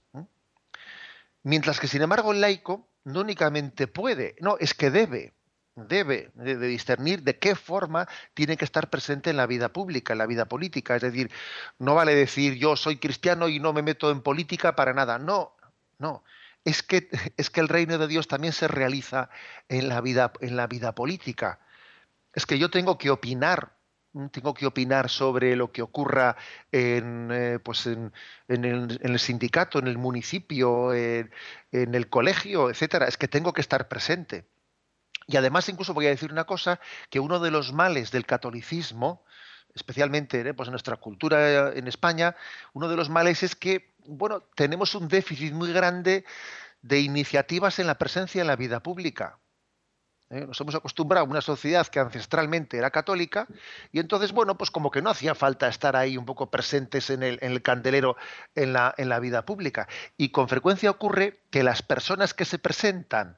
Mientras que, sin embargo, el laico no únicamente puede, no, es que debe debe de, discernir de qué forma tiene que estar presente en la vida pública, en la vida política. Es decir, no vale decir yo soy cristiano y no me meto en política para nada. No, no. Es que, es que el reino de Dios también se realiza en la vida, en la vida política. Es que yo tengo que opinar tengo que opinar sobre lo que ocurra en, eh, pues en, el, sindicato, en el municipio, en, en, el colegio, etcétera. Es que tengo que estar presente. Y además incluso voy a decir una cosa, que uno de los males del catolicismo, especialmente ¿eh? pues en nuestra cultura en España, uno de los males es que, bueno, tenemos un déficit muy grande de iniciativas en la presencia en la vida pública. ¿eh? Nos hemos acostumbrado a una sociedad que ancestralmente era católica y entonces, bueno, pues como que no hacía falta estar ahí un poco presentes en el, en el candelero en la, en la vida pública. Y con frecuencia ocurre que las personas que se presentan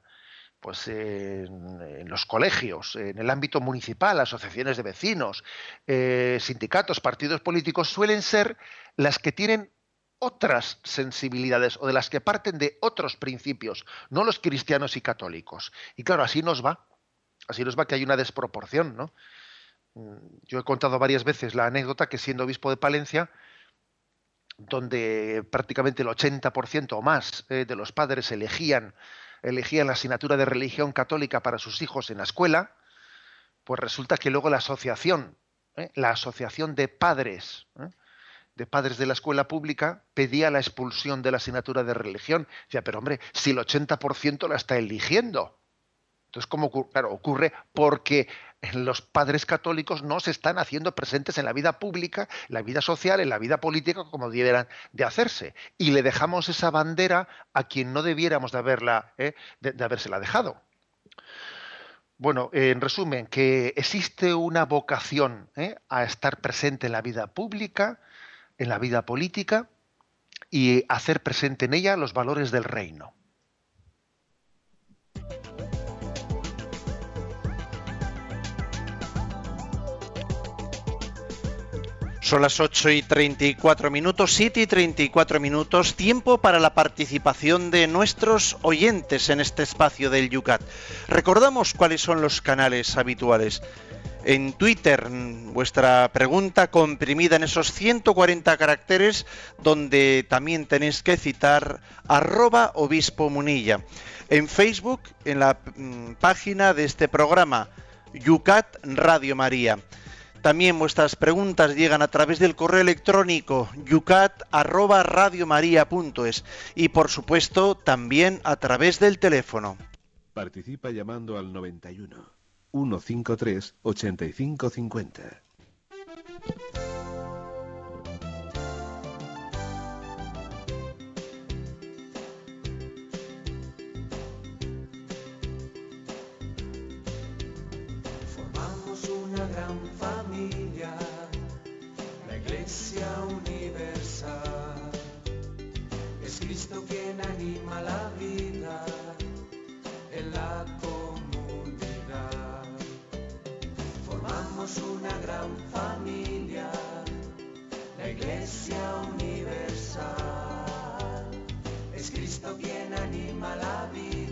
pues en, los colegios, en el ámbito municipal, asociaciones de vecinos, eh, sindicatos, partidos políticos, suelen ser las que tienen otras sensibilidades o de las que parten de otros principios, no los cristianos y católicos. Y claro, así nos va, así nos va que hay una desproporción, ¿no? Mm, yo he contado varias veces la anécdota que siendo obispo de Palencia, donde prácticamente el 80% o más eh, de los padres elegían elegían la asignatura de religión católica para sus hijos en la escuela, pues resulta que luego la asociación, ¿eh? la asociación de padres, ¿eh? de padres de la escuela pública, pedía la expulsión de la asignatura de religión. Decía, pero hombre, si el 80% la está eligiendo. Entonces, ¿cómo claro, ocurre? Porque los padres católicos no se están haciendo presentes en la vida pública, en la vida social, en la vida política como debieran de hacerse. Y le dejamos esa bandera a quien no debiéramos de, haberla, ¿eh? de, habérsela dejado. Bueno, en resumen, que existe una vocación ¿eh? a estar presente en la vida pública, en la vida política y hacer presente en ella los valores del reino. Son las 8 y 34 minutos, 7 y 34 minutos, tiempo para la participación de nuestros oyentes en este espacio del Yucat. Recordamos cuáles son los canales habituales. En Twitter, vuestra pregunta comprimida en esos 140 caracteres, donde también tenéis que citar arroba obispo munilla. En Facebook, en la mm, página de este programa, Yucat Radio María. También vuestras preguntas llegan a través del correo electrónico yucat@radiomaria.es y por supuesto también a través del teléfono. Participa llamando al 91 153 8550 universal. Es Cristo quien anima la vida en la comunidad. Formamos una gran familia, la iglesia universal. Es Cristo quien anima la vida.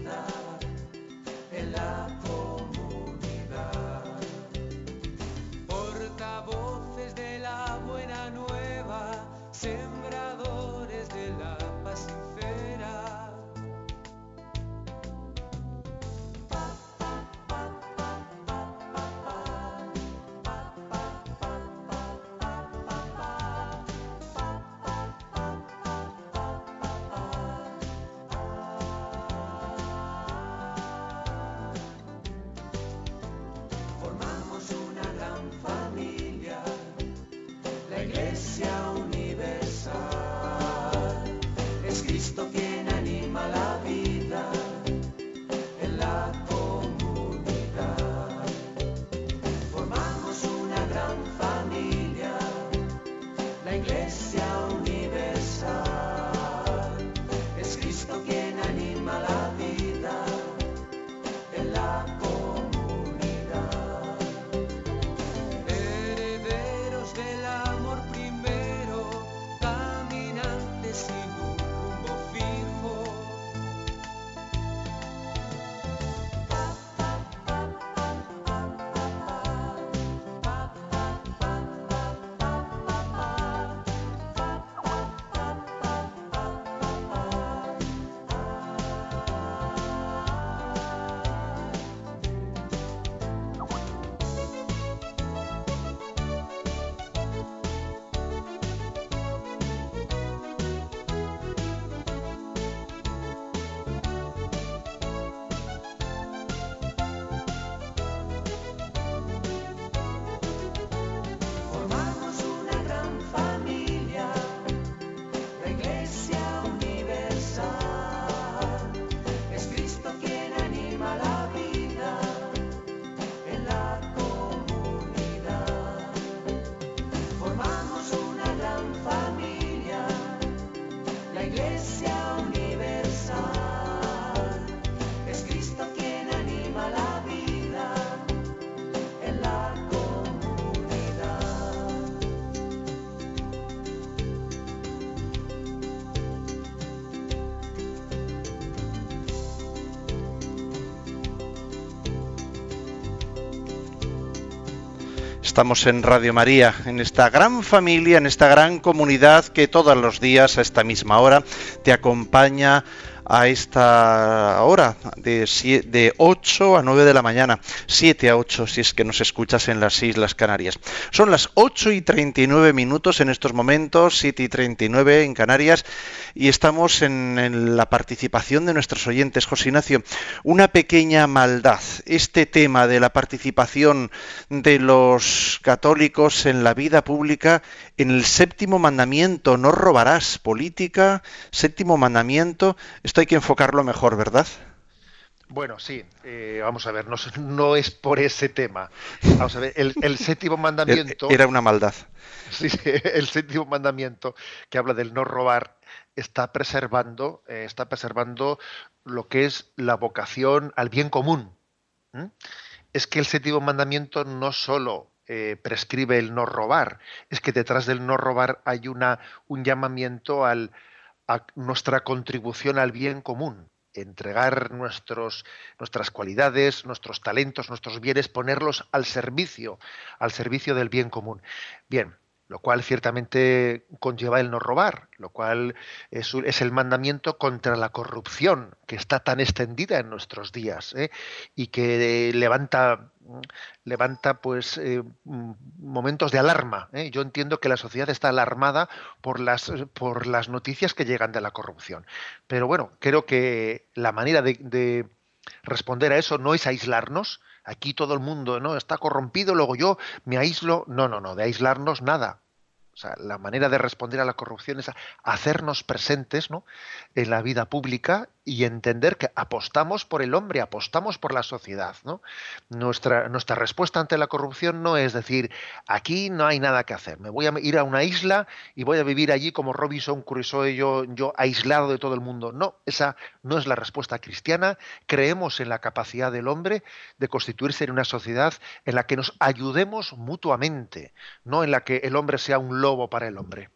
Estamos en Radio María, en esta gran familia, en esta gran comunidad que todos los días a esta misma hora te acompaña a esta hora de, de 8 a 9 de la mañana, 7 a 8 si es que nos escuchas en las Islas Canarias. Son las 8 y 39 minutos en estos momentos, 7 y 39 en Canarias y estamos en, la participación de nuestros oyentes. José Ignacio, una pequeña maldad, este tema de la participación de los católicos en la vida pública, en el séptimo mandamiento, no robarás, política, séptimo mandamiento, esto hay que enfocarlo mejor, ¿verdad? Bueno, sí, eh, vamos a ver, no, es por ese tema. Vamos a ver, el, séptimo mandamiento... Era una maldad. Sí, el séptimo mandamiento que habla del no robar está preservando, eh, está preservando lo que es la vocación al bien común. Es que el séptimo mandamiento no solo eh, prescribe el no robar, es que detrás del no robar hay una, un llamamiento al, a nuestra contribución al bien común, entregar nuestros, nuestras cualidades, nuestros talentos, nuestros bienes, ponerlos al servicio, al servicio del bien común. Bien, lo cual ciertamente conlleva el no robar, lo cual es, el mandamiento contra la corrupción que está tan extendida en nuestros días ¿eh? y que levanta levanta pues eh, momentos de alarma. ¿eh? Yo entiendo que la sociedad está alarmada por las por las noticias que llegan de la corrupción, pero bueno creo que la manera de responder a eso no es aislarnos, aquí todo el mundo no está corrompido, luego yo me aíslo. No, no, no, de aislarnos nada. O sea, la manera de responder a la corrupción es hacernos presentes ¿no? en la vida pública y entender que apostamos por el hombre, apostamos por la sociedad. ¿no? Nuestra, nuestra respuesta ante la corrupción no es decir, aquí no hay nada que hacer, me voy a ir a una isla y voy a vivir allí como Robinson Crusoe, yo, yo aislado de todo el mundo. No, esa no es la respuesta cristiana. Creemos en la capacidad del hombre de constituirse en una sociedad en la que nos ayudemos mutuamente, no en la que el hombre sea un lobo para el hombre.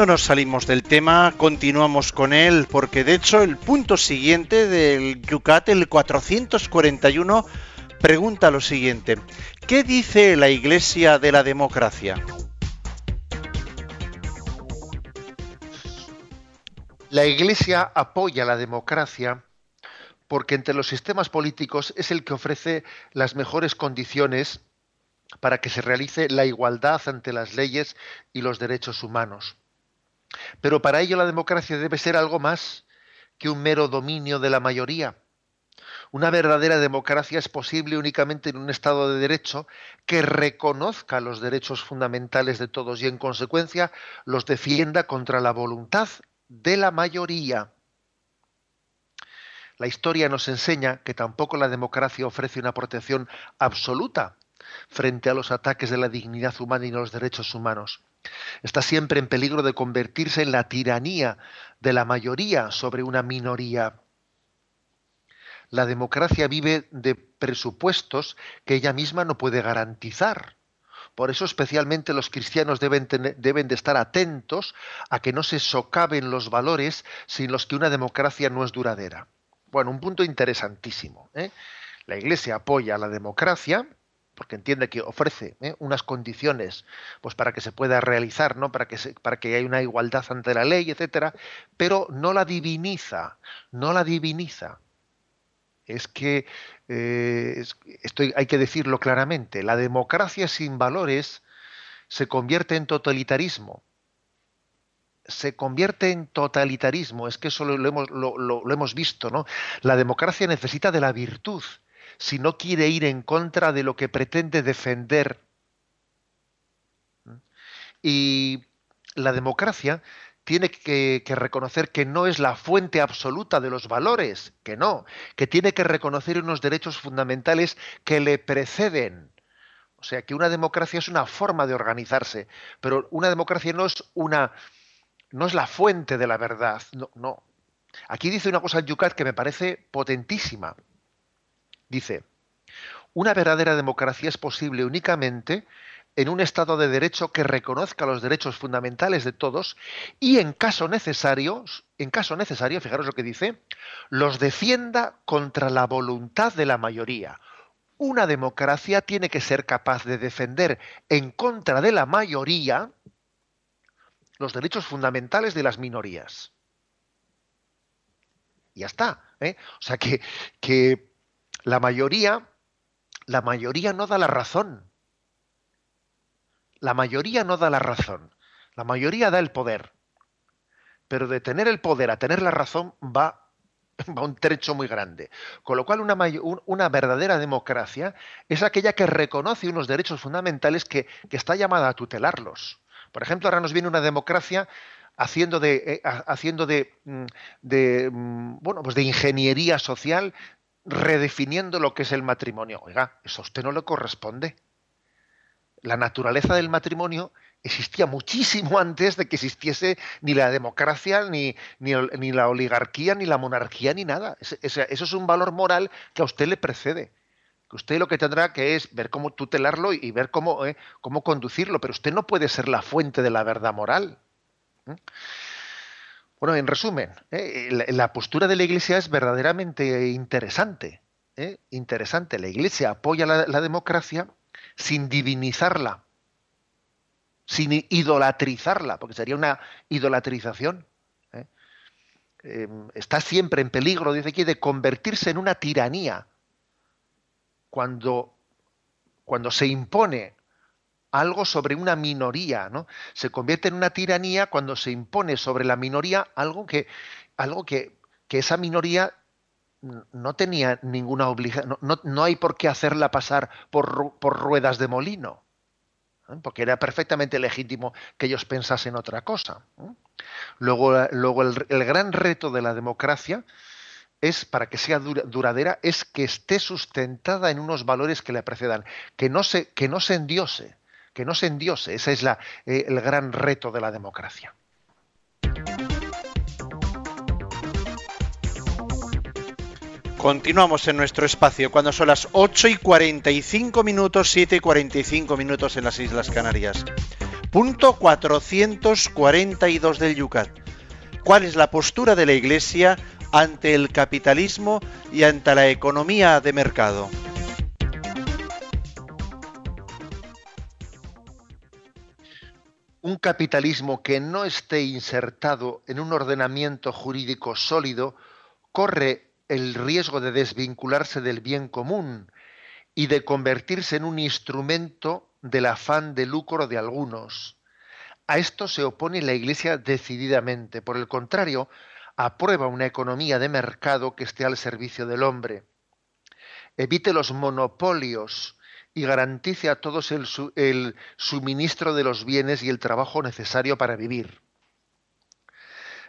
No nos salimos del tema, continuamos con él, porque de hecho el punto siguiente del Yucat, el 441, pregunta lo siguiente. ¿Qué dice la Iglesia de la democracia? La Iglesia apoya la democracia porque entre los sistemas políticos es el que ofrece las mejores condiciones para que se realice la igualdad ante las leyes y los derechos humanos. Pero para ello la democracia debe ser algo más que un mero dominio de la mayoría. Una verdadera democracia es posible únicamente en un Estado de Derecho que reconozca los derechos fundamentales de todos y en consecuencia los defienda contra la voluntad de la mayoría. La historia nos enseña que tampoco la democracia ofrece una protección absoluta frente a los ataques de la dignidad humana y los derechos humanos está siempre en peligro de convertirse en la tiranía de la mayoría sobre una minoría. La democracia vive de presupuestos que ella misma no puede garantizar. Por eso especialmente los cristianos deben, deben, de estar atentos a que no se socaven los valores sin los que una democracia no es duradera. Bueno, un punto interesantísimo. ¿eh? La Iglesia apoya la democracia, porque entiende que ofrece ¿eh? unas condiciones pues para que se pueda realizar, ¿no? Para que para que haya una igualdad ante la ley, etcétera, pero no la diviniza, no la diviniza. Es que eh, estoy, hay que decirlo claramente, la democracia sin valores se convierte en totalitarismo. Se convierte en totalitarismo, es que eso lo, hemos, lo hemos visto, ¿no? La democracia necesita de la virtud, si no quiere ir en contra de lo que pretende defender. Y la democracia tiene que, reconocer que no es la fuente absoluta de los valores, que no, que tiene que reconocer unos derechos fundamentales que le preceden. O sea, que una democracia es una forma de organizarse, pero una democracia no es una no es la fuente de la verdad, no, no. Aquí dice una cosa el Yucat que me parece potentísima. Dice, una verdadera democracia es posible únicamente en un Estado de Derecho que reconozca los derechos fundamentales de todos y en caso necesario, en caso necesario, fijaros lo que dice, los defienda contra la voluntad de la mayoría. Una democracia tiene que ser capaz de defender en contra de la mayoría los derechos fundamentales de las minorías. Y ya está. ¿eh? O sea que, que la mayoría, la mayoría no da la razón. La mayoría no da la razón. La mayoría da el poder. Pero de tener el poder a tener la razón va, va un trecho muy grande. Con lo cual una, una, verdadera democracia es aquella que reconoce unos derechos fundamentales que, que está llamada a tutelarlos. Por ejemplo, ahora nos viene una democracia haciendo de, eh, haciendo de, mm, mm, bueno, pues de ingeniería social redefiniendo lo que es el matrimonio. Oiga, eso a usted no le corresponde. La naturaleza del matrimonio existía muchísimo antes de que existiese ni la democracia, ni, ni, la oligarquía, ni la monarquía, ni nada. eso es un valor moral que a usted le precede. Que usted lo que tendrá que es ver cómo tutelarlo y ver cómo, eh, cómo conducirlo, pero usted no puede ser la fuente de la verdad moral. Bueno, en resumen, ¿eh? la, postura de la Iglesia es verdaderamente interesante. ¿eh? interesante, la Iglesia apoya la, democracia sin divinizarla, sin idolatrizarla, porque sería una idolatrización. ¿eh? Em, está siempre en peligro, dice aquí, de convertirse en una tiranía. Cuando, cuando se impone algo sobre una minoría, ¿no? Se convierte en una tiranía cuando se impone sobre la minoría algo que, algo que, que esa minoría no tenía ninguna obligación, no, hay por qué hacerla pasar por, por ruedas de molino, ¿eh? porque era perfectamente legítimo que ellos pensasen otra cosa. ¿eh? Luego, luego el, gran reto de la democracia es, para que sea duradera, es que esté sustentada en unos valores que le precedan, que no se, que no se endiose, que no se endiose. Ese es la, eh, el gran reto de la democracia. Continuamos en nuestro espacio cuando son las 8 y 45 minutos, 7 y 45 minutos en las Islas Canarias. Punto 442 del Yucat. ¿Cuál es la postura de la Iglesia ante el capitalismo y ante la economía de mercado? Un capitalismo que no esté insertado en un ordenamiento jurídico sólido corre el riesgo de desvincularse del bien común y de convertirse en un instrumento del afán de lucro de algunos. A esto se opone la Iglesia decididamente. Por el contrario, aprueba una economía de mercado que esté al servicio del hombre. Evite los monopolios y garantice a todos el, suministro de los bienes y el trabajo necesario para vivir.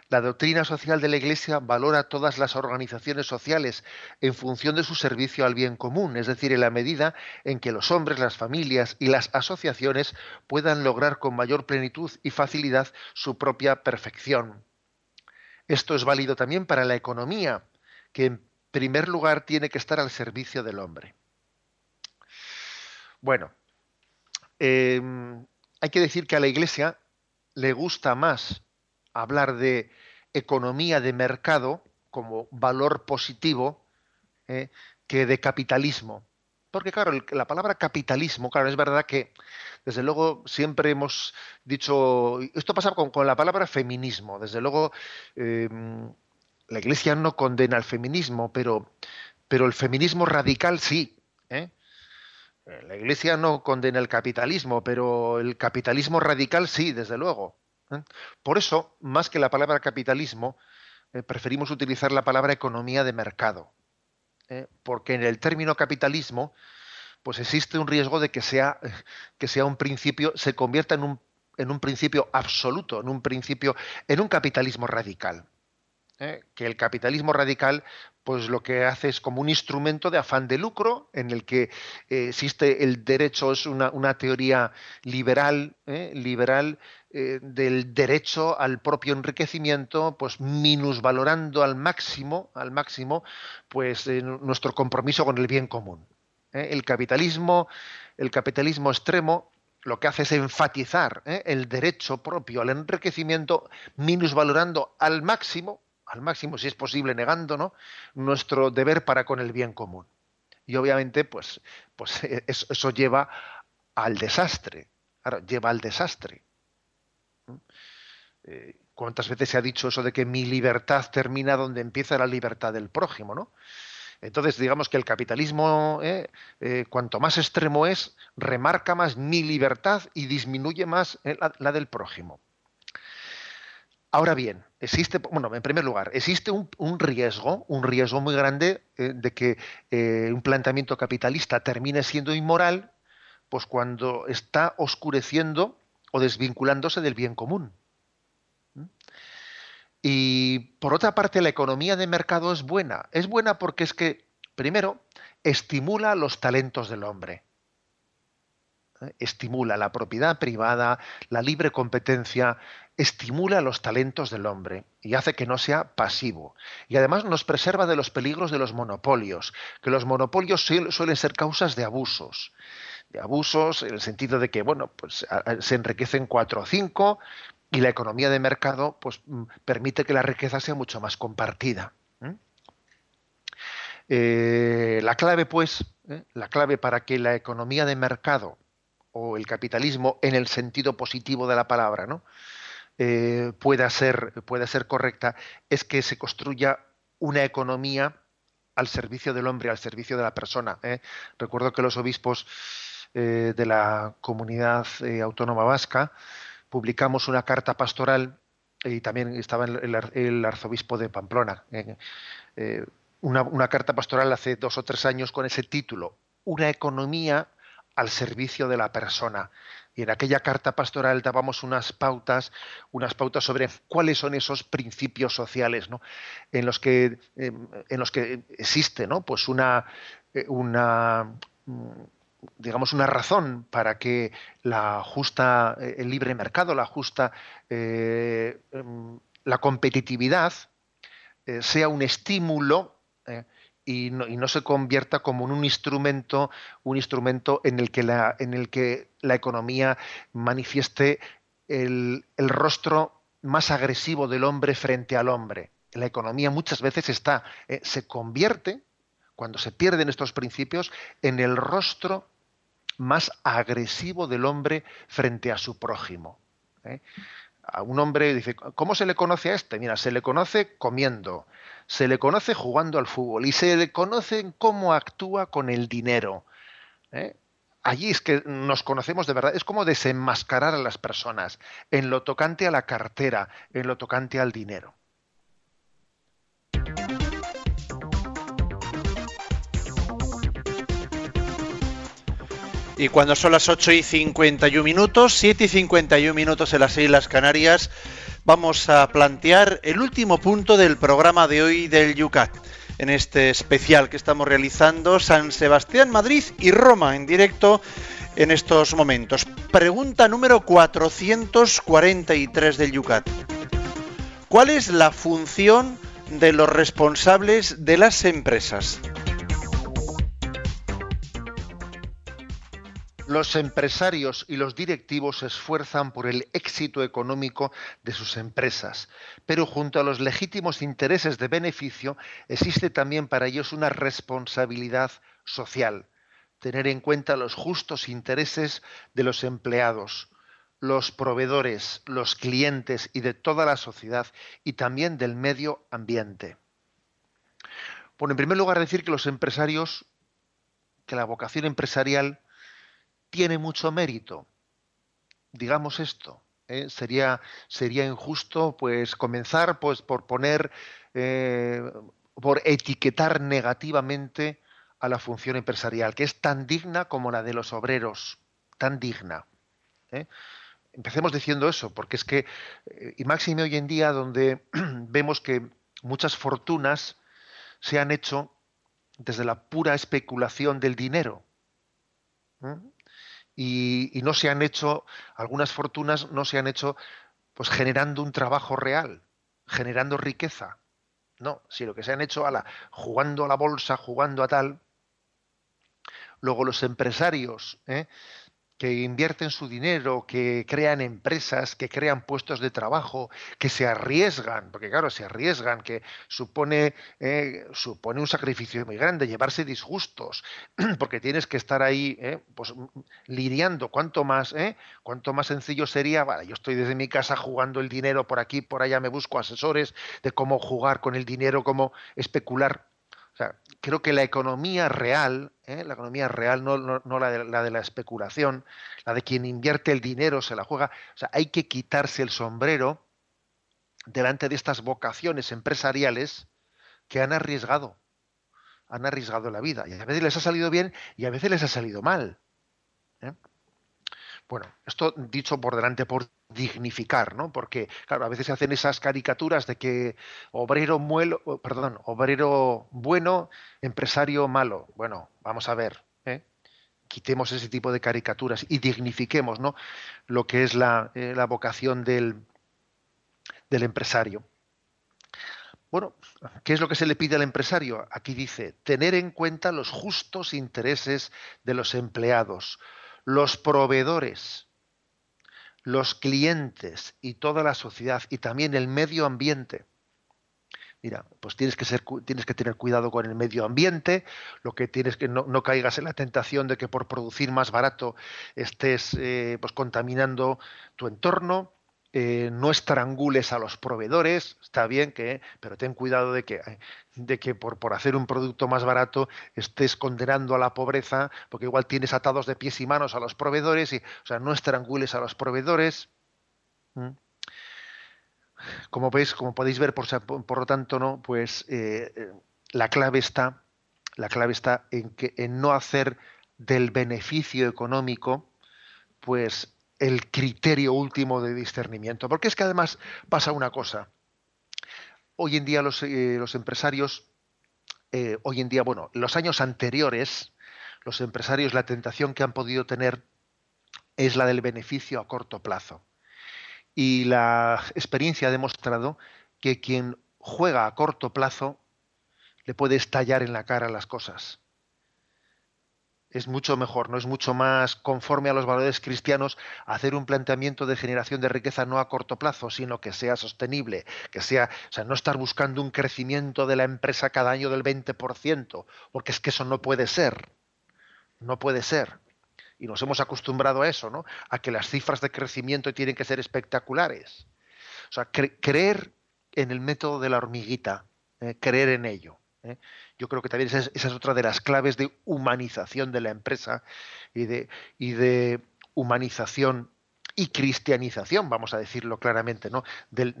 La doctrina social de la Iglesia valora todas las organizaciones sociales en función de su servicio al bien común, es decir, en la medida en que los hombres, las familias y las asociaciones puedan lograr con mayor plenitud y facilidad su propia perfección. Esto es válido también para la economía, que en primer lugar tiene que estar al servicio del hombre. Bueno, em, hay que decir que a la Iglesia le gusta más hablar de economía de mercado como valor positivo ¿eh? que de capitalismo. Porque claro, la palabra capitalismo, claro, es verdad que desde luego siempre hemos dicho, esto pasa con, la palabra feminismo, desde luego em, la Iglesia no condena el feminismo, pero, pero el feminismo radical sí. ¿eh? La Iglesia no condena el capitalismo, pero el capitalismo radical sí, desde luego. ¿eh? Por eso, más que la palabra capitalismo, eh, preferimos utilizar la palabra economía de mercado, ¿eh? porque en el término capitalismo, pues existe un riesgo de que sea, que sea un principio, se convierta en un, en un principio absoluto, en un principio, en un capitalismo radical. que el capitalismo radical pues lo que hace es como un instrumento de afán de lucro en el que eh, existe el derecho, es una, teoría liberal, ¿eh? liberal eh, del derecho al propio enriquecimiento, pues minusvalorando al máximo, al máximo, pues nuestro compromiso con el bien común. El capitalismo, el capitalismo extremo lo que hace es enfatizar el derecho propio al enriquecimiento, minusvalorando al máximo al máximo, si es posible, negando ¿no? nuestro deber para con el bien común. Y obviamente, pues, pues eso, lleva al desastre. Lleva al desastre. Eh, ¿Cuántas veces se ha dicho eso de que mi libertad termina donde empieza la libertad del prójimo? ¿no? Entonces, digamos que el capitalismo, eh, eh, cuanto más extremo es, remarca más mi libertad y disminuye más la del prójimo. Ahora bien, existe, bueno, en primer lugar, existe un, riesgo, un riesgo muy grande eh, de que eh, un planteamiento capitalista termine siendo inmoral, pues cuando está oscureciendo o desvinculándose del bien común. ¿Mm? Y por otra parte, la economía de mercado es buena. Es buena porque es que, primero, estimula los talentos del hombre. ¿Eh? Estimula la propiedad privada, la libre competencia, estimula los talentos del hombre y hace que no sea pasivo. Y además nos preserva de los peligros de los monopolios, que los monopolios suelen ser causas de abusos. De abusos en el sentido de que, bueno, pues se enriquecen cuatro o cinco y la economía de mercado pues, mm, permite que la riqueza sea mucho más compartida. Eh, la clave, pues, ¿eh? la clave para que la economía de mercado o el capitalismo, en el sentido positivo de la palabra, ¿no? Eh, pueda, ser, pueda ser correcta, es que se construya una economía al servicio del hombre, al servicio de la persona. Recuerdo que los obispos de la comunidad autónoma vasca publicamos una carta pastoral y también estaba el, arzobispo de Pamplona. Eh, una, carta pastoral hace dos o tres años con ese título, Una economía al servicio de la persona. Y en aquella carta pastoral dábamos unas pautas, unas pautas sobre cuáles son esos principios sociales, ¿no? En los que, em, en los que existe, ¿no? Pues una, eh, una digamos, una razón para que la justa, eh, el libre mercado, la justa, eh, em, la competitividad sea un estímulo y no, se convierta como en un instrumento, un instrumento en el que la, en el que la economía manifieste el, rostro más agresivo del hombre frente al hombre. La economía muchas veces está, se convierte, cuando se pierden estos principios, en el rostro más agresivo del hombre frente a su prójimo. ¿eh? A un hombre dice, ¿cómo se le conoce a este? Mira, se le conoce comiendo, se le conoce jugando al fútbol y se le conoce en cómo actúa con el dinero. ¿eh? Allí es que nos conocemos de verdad, es como desenmascarar a las personas en lo tocante a la cartera, en lo tocante al dinero. Y cuando son las 8 y 51 minutos, 7 y 51 minutos en las Islas Canarias, vamos a plantear el último punto del programa de hoy del Yucat, en este especial que estamos realizando San Sebastián, Madrid y Roma en directo en estos momentos. Pregunta número 443 del Yucat. ¿Cuál es la función de los responsables de las empresas? Los empresarios y los directivos se esfuerzan por el éxito económico de sus empresas, pero junto a los legítimos intereses de beneficio existe también para ellos una responsabilidad social, tener en cuenta los justos intereses de los empleados, los proveedores, los clientes y de toda la sociedad y también del medio ambiente. Bueno, en primer lugar decir que los empresarios, que la vocación empresarial tiene mucho mérito. Digamos esto. ¿eh? Sería, sería injusto pues comenzar pues, por poner, eh, por etiquetar negativamente a la función empresarial, que es tan digna como la de los obreros, tan digna. ¿eh? Empecemos diciendo eso, porque es que, y máxime hoy en día, donde vemos que muchas fortunas se han hecho desde la pura especulación del dinero y, no se han hecho, algunas fortunas no se han hecho pues generando un trabajo real, generando riqueza. No, sino que se han hecho a la, jugando a la bolsa, jugando a tal. Luego los empresarios, ¿eh? Que invierten su dinero, que crean empresas, que crean puestos de trabajo, que se arriesgan, porque claro, se arriesgan, que supone, eh, supone un sacrificio muy grande, llevarse disgustos, porque tienes que estar ahí eh, pues, lidiando. ¿Cuánto más, eh? ¿Cuánto más sencillo sería? Vale, yo estoy desde mi casa jugando el dinero por aquí, por allá, me busco asesores de cómo jugar con el dinero, cómo especular o sea, creo que la economía real, ¿eh? la economía real, no, la, de, la, especulación, la de quien invierte el dinero, se la juega, o sea, hay que quitarse el sombrero delante de estas vocaciones empresariales que han arriesgado, han arriesgado la vida. Y a veces les ha salido bien y a veces les ha salido mal. ¿eh? Bueno, esto dicho por delante por dignificar, ¿no? Porque, claro, a veces se hacen esas caricaturas de que obrero muelo, perdón, obrero bueno, empresario malo. Bueno, vamos a ver, ¿eh? quitemos ese tipo de caricaturas y dignifiquemos, ¿no? Lo que es la, eh, la vocación del, del empresario. Bueno, ¿qué es lo que se le pide al empresario? Aquí dice, tener en cuenta los justos intereses de los empleados, los proveedores, los clientes y toda la sociedad y también el medio ambiente. Mira, pues tienes que tener cuidado con el medio ambiente, lo que tienes que no, no caigas en la tentación de que por producir más barato estés eh, pues contaminando tu entorno, eh, no estrangules a los proveedores, está bien que, pero ten cuidado de que, de que por, por, hacer un producto más barato estés condenando a la pobreza, porque igual tienes atados de pies y manos a los proveedores, y, o sea, no estrangules a los proveedores. Como veis, como podéis ver, por, por lo tanto, no, pues eh, eh, la clave está, la clave está en que en no hacer del beneficio económico, pues el criterio último de discernimiento. Porque es que además pasa una cosa. Hoy en día los, eh, los empresarios, eh, hoy en día, bueno, los años anteriores, los empresarios, la tentación que han podido tener es la del beneficio a corto plazo. Y la experiencia ha demostrado que quien juega a corto plazo le puede estallar en la cara las cosas. Es mucho mejor, no es mucho más conforme a los valores cristianos hacer un planteamiento de generación de riqueza no a corto plazo, sino que sea sostenible, que sea, o sea, no estar buscando un crecimiento de la empresa cada año del 20%, porque es que eso no puede ser. No puede ser y nos hemos acostumbrado a eso, ¿no? A que las cifras de crecimiento tienen que ser espectaculares. O sea, creer en el método de la hormiguita, ¿eh? creer en ello. ¿eh? Yo creo que también esa es, esa es, otra de las claves de humanización de la empresa y de, humanización y cristianización, vamos a decirlo claramente, ¿no?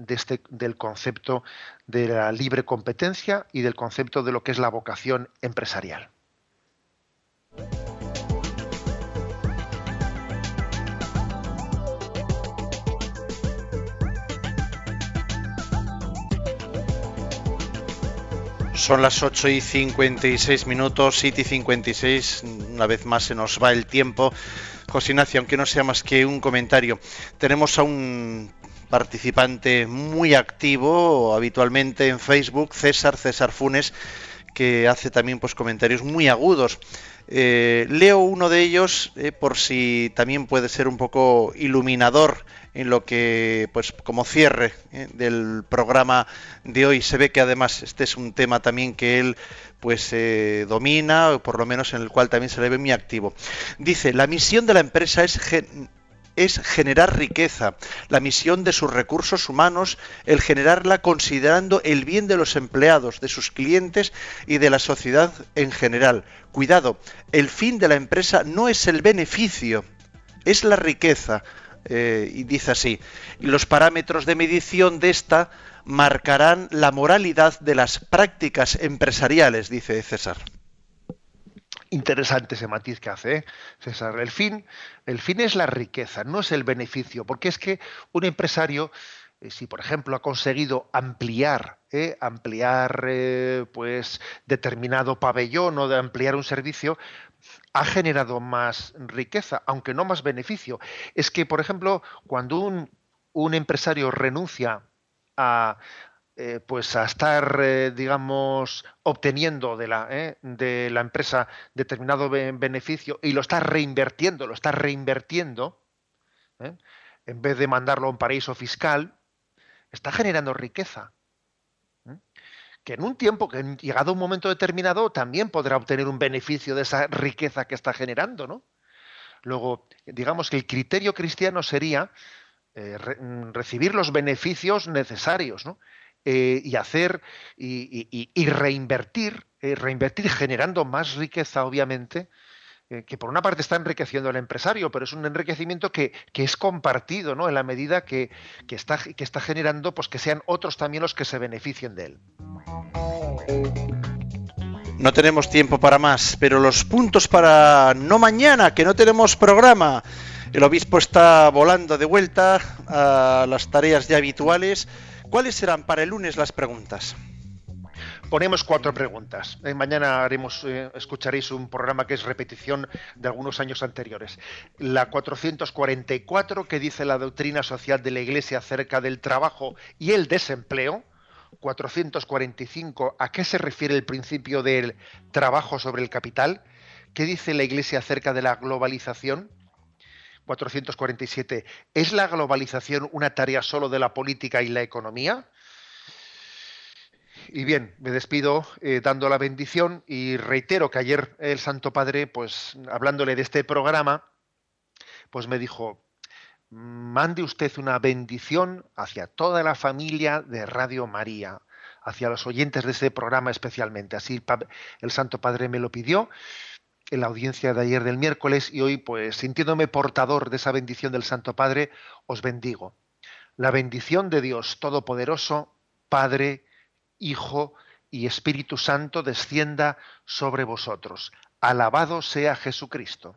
Este, del concepto de la libre competencia y del concepto de lo que es la vocación empresarial. Son las 8 y 56 minutos, 7 y 56, una vez más se nos va el tiempo. José Ignacio, aunque no sea más que un comentario, tenemos a un participante muy activo habitualmente en Facebook, César, César Funes, que hace también pues comentarios muy agudos. Eh, leo uno de ellos eh, por si también puede ser un poco iluminador en lo que, pues como cierre eh, del programa de hoy, se ve que además este es un tema también que él pues domina, o por lo menos en el cual también se le ve muy activo. Dice, la misión de la empresa es es generar riqueza, la misión de sus recursos humanos, el generarla considerando el bien de los empleados, de sus clientes y de la sociedad en general. Cuidado, el fin de la empresa no es el beneficio, es la riqueza. Eh, y dice así, y los parámetros de medición de esta marcarán la moralidad de las prácticas empresariales, dice César. Interesante ese matiz que hace ¿eh? César. El fin, el fin es la riqueza, no es el beneficio, porque es que un empresario, eh, si por ejemplo ha conseguido ampliar, ¿eh? ampliar eh, pues determinado pabellón o de ampliar un servicio, ha generado más riqueza, aunque no más beneficio. Es que, por ejemplo, cuando un, un empresario renuncia a, eh, pues a estar, eh, digamos, obteniendo de la, eh, de la empresa determinado beneficio y lo está reinvirtiendo, lo está reinvirtiendo, en vez de mandarlo a un paraíso fiscal, está generando riqueza que en un tiempo, que llegado un momento determinado, también podrá obtener un beneficio de esa riqueza que está generando, ¿no? Luego, digamos que el criterio cristiano sería re, recibir los beneficios necesarios, ¿no? Eh, y hacer y, reinvertir, eh, reinvertir generando más riqueza, obviamente, eh, que por una parte está enriqueciendo al empresario, pero es un enriquecimiento que, que es compartido, ¿no? En la medida que, que, está, que está generando, pues que sean otros también los que se beneficien de él. No tenemos tiempo para más, pero los puntos para no mañana, que no tenemos programa. El obispo está volando de vuelta a las tareas ya habituales. ¿Cuáles serán para el lunes las preguntas? ponemos cuatro preguntas. Eh, mañana haremos, eh, escucharéis un programa que es repetición de algunos años anteriores. La 444, que dice la doctrina social de la Iglesia acerca del trabajo y el desempleo. 445, ¿a qué se refiere el principio del trabajo sobre el capital? ¿Qué dice la Iglesia acerca de la globalización? 447, ¿es la globalización una tarea solo de la política y la economía? y bien, me despido eh, dando la bendición y reitero que ayer el Santo Padre, pues hablándole de este programa, pues me dijo, mande usted una bendición hacia toda la familia de Radio María, hacia los oyentes de este programa especialmente. Así el Santo Padre me lo pidió en la audiencia de ayer del miércoles y hoy, pues sintiéndome portador de esa bendición del Santo Padre, os bendigo. La bendición de Dios Todopoderoso, Padre, Hijo y Espíritu Santo descienda sobre vosotros. Alabado sea Jesucristo.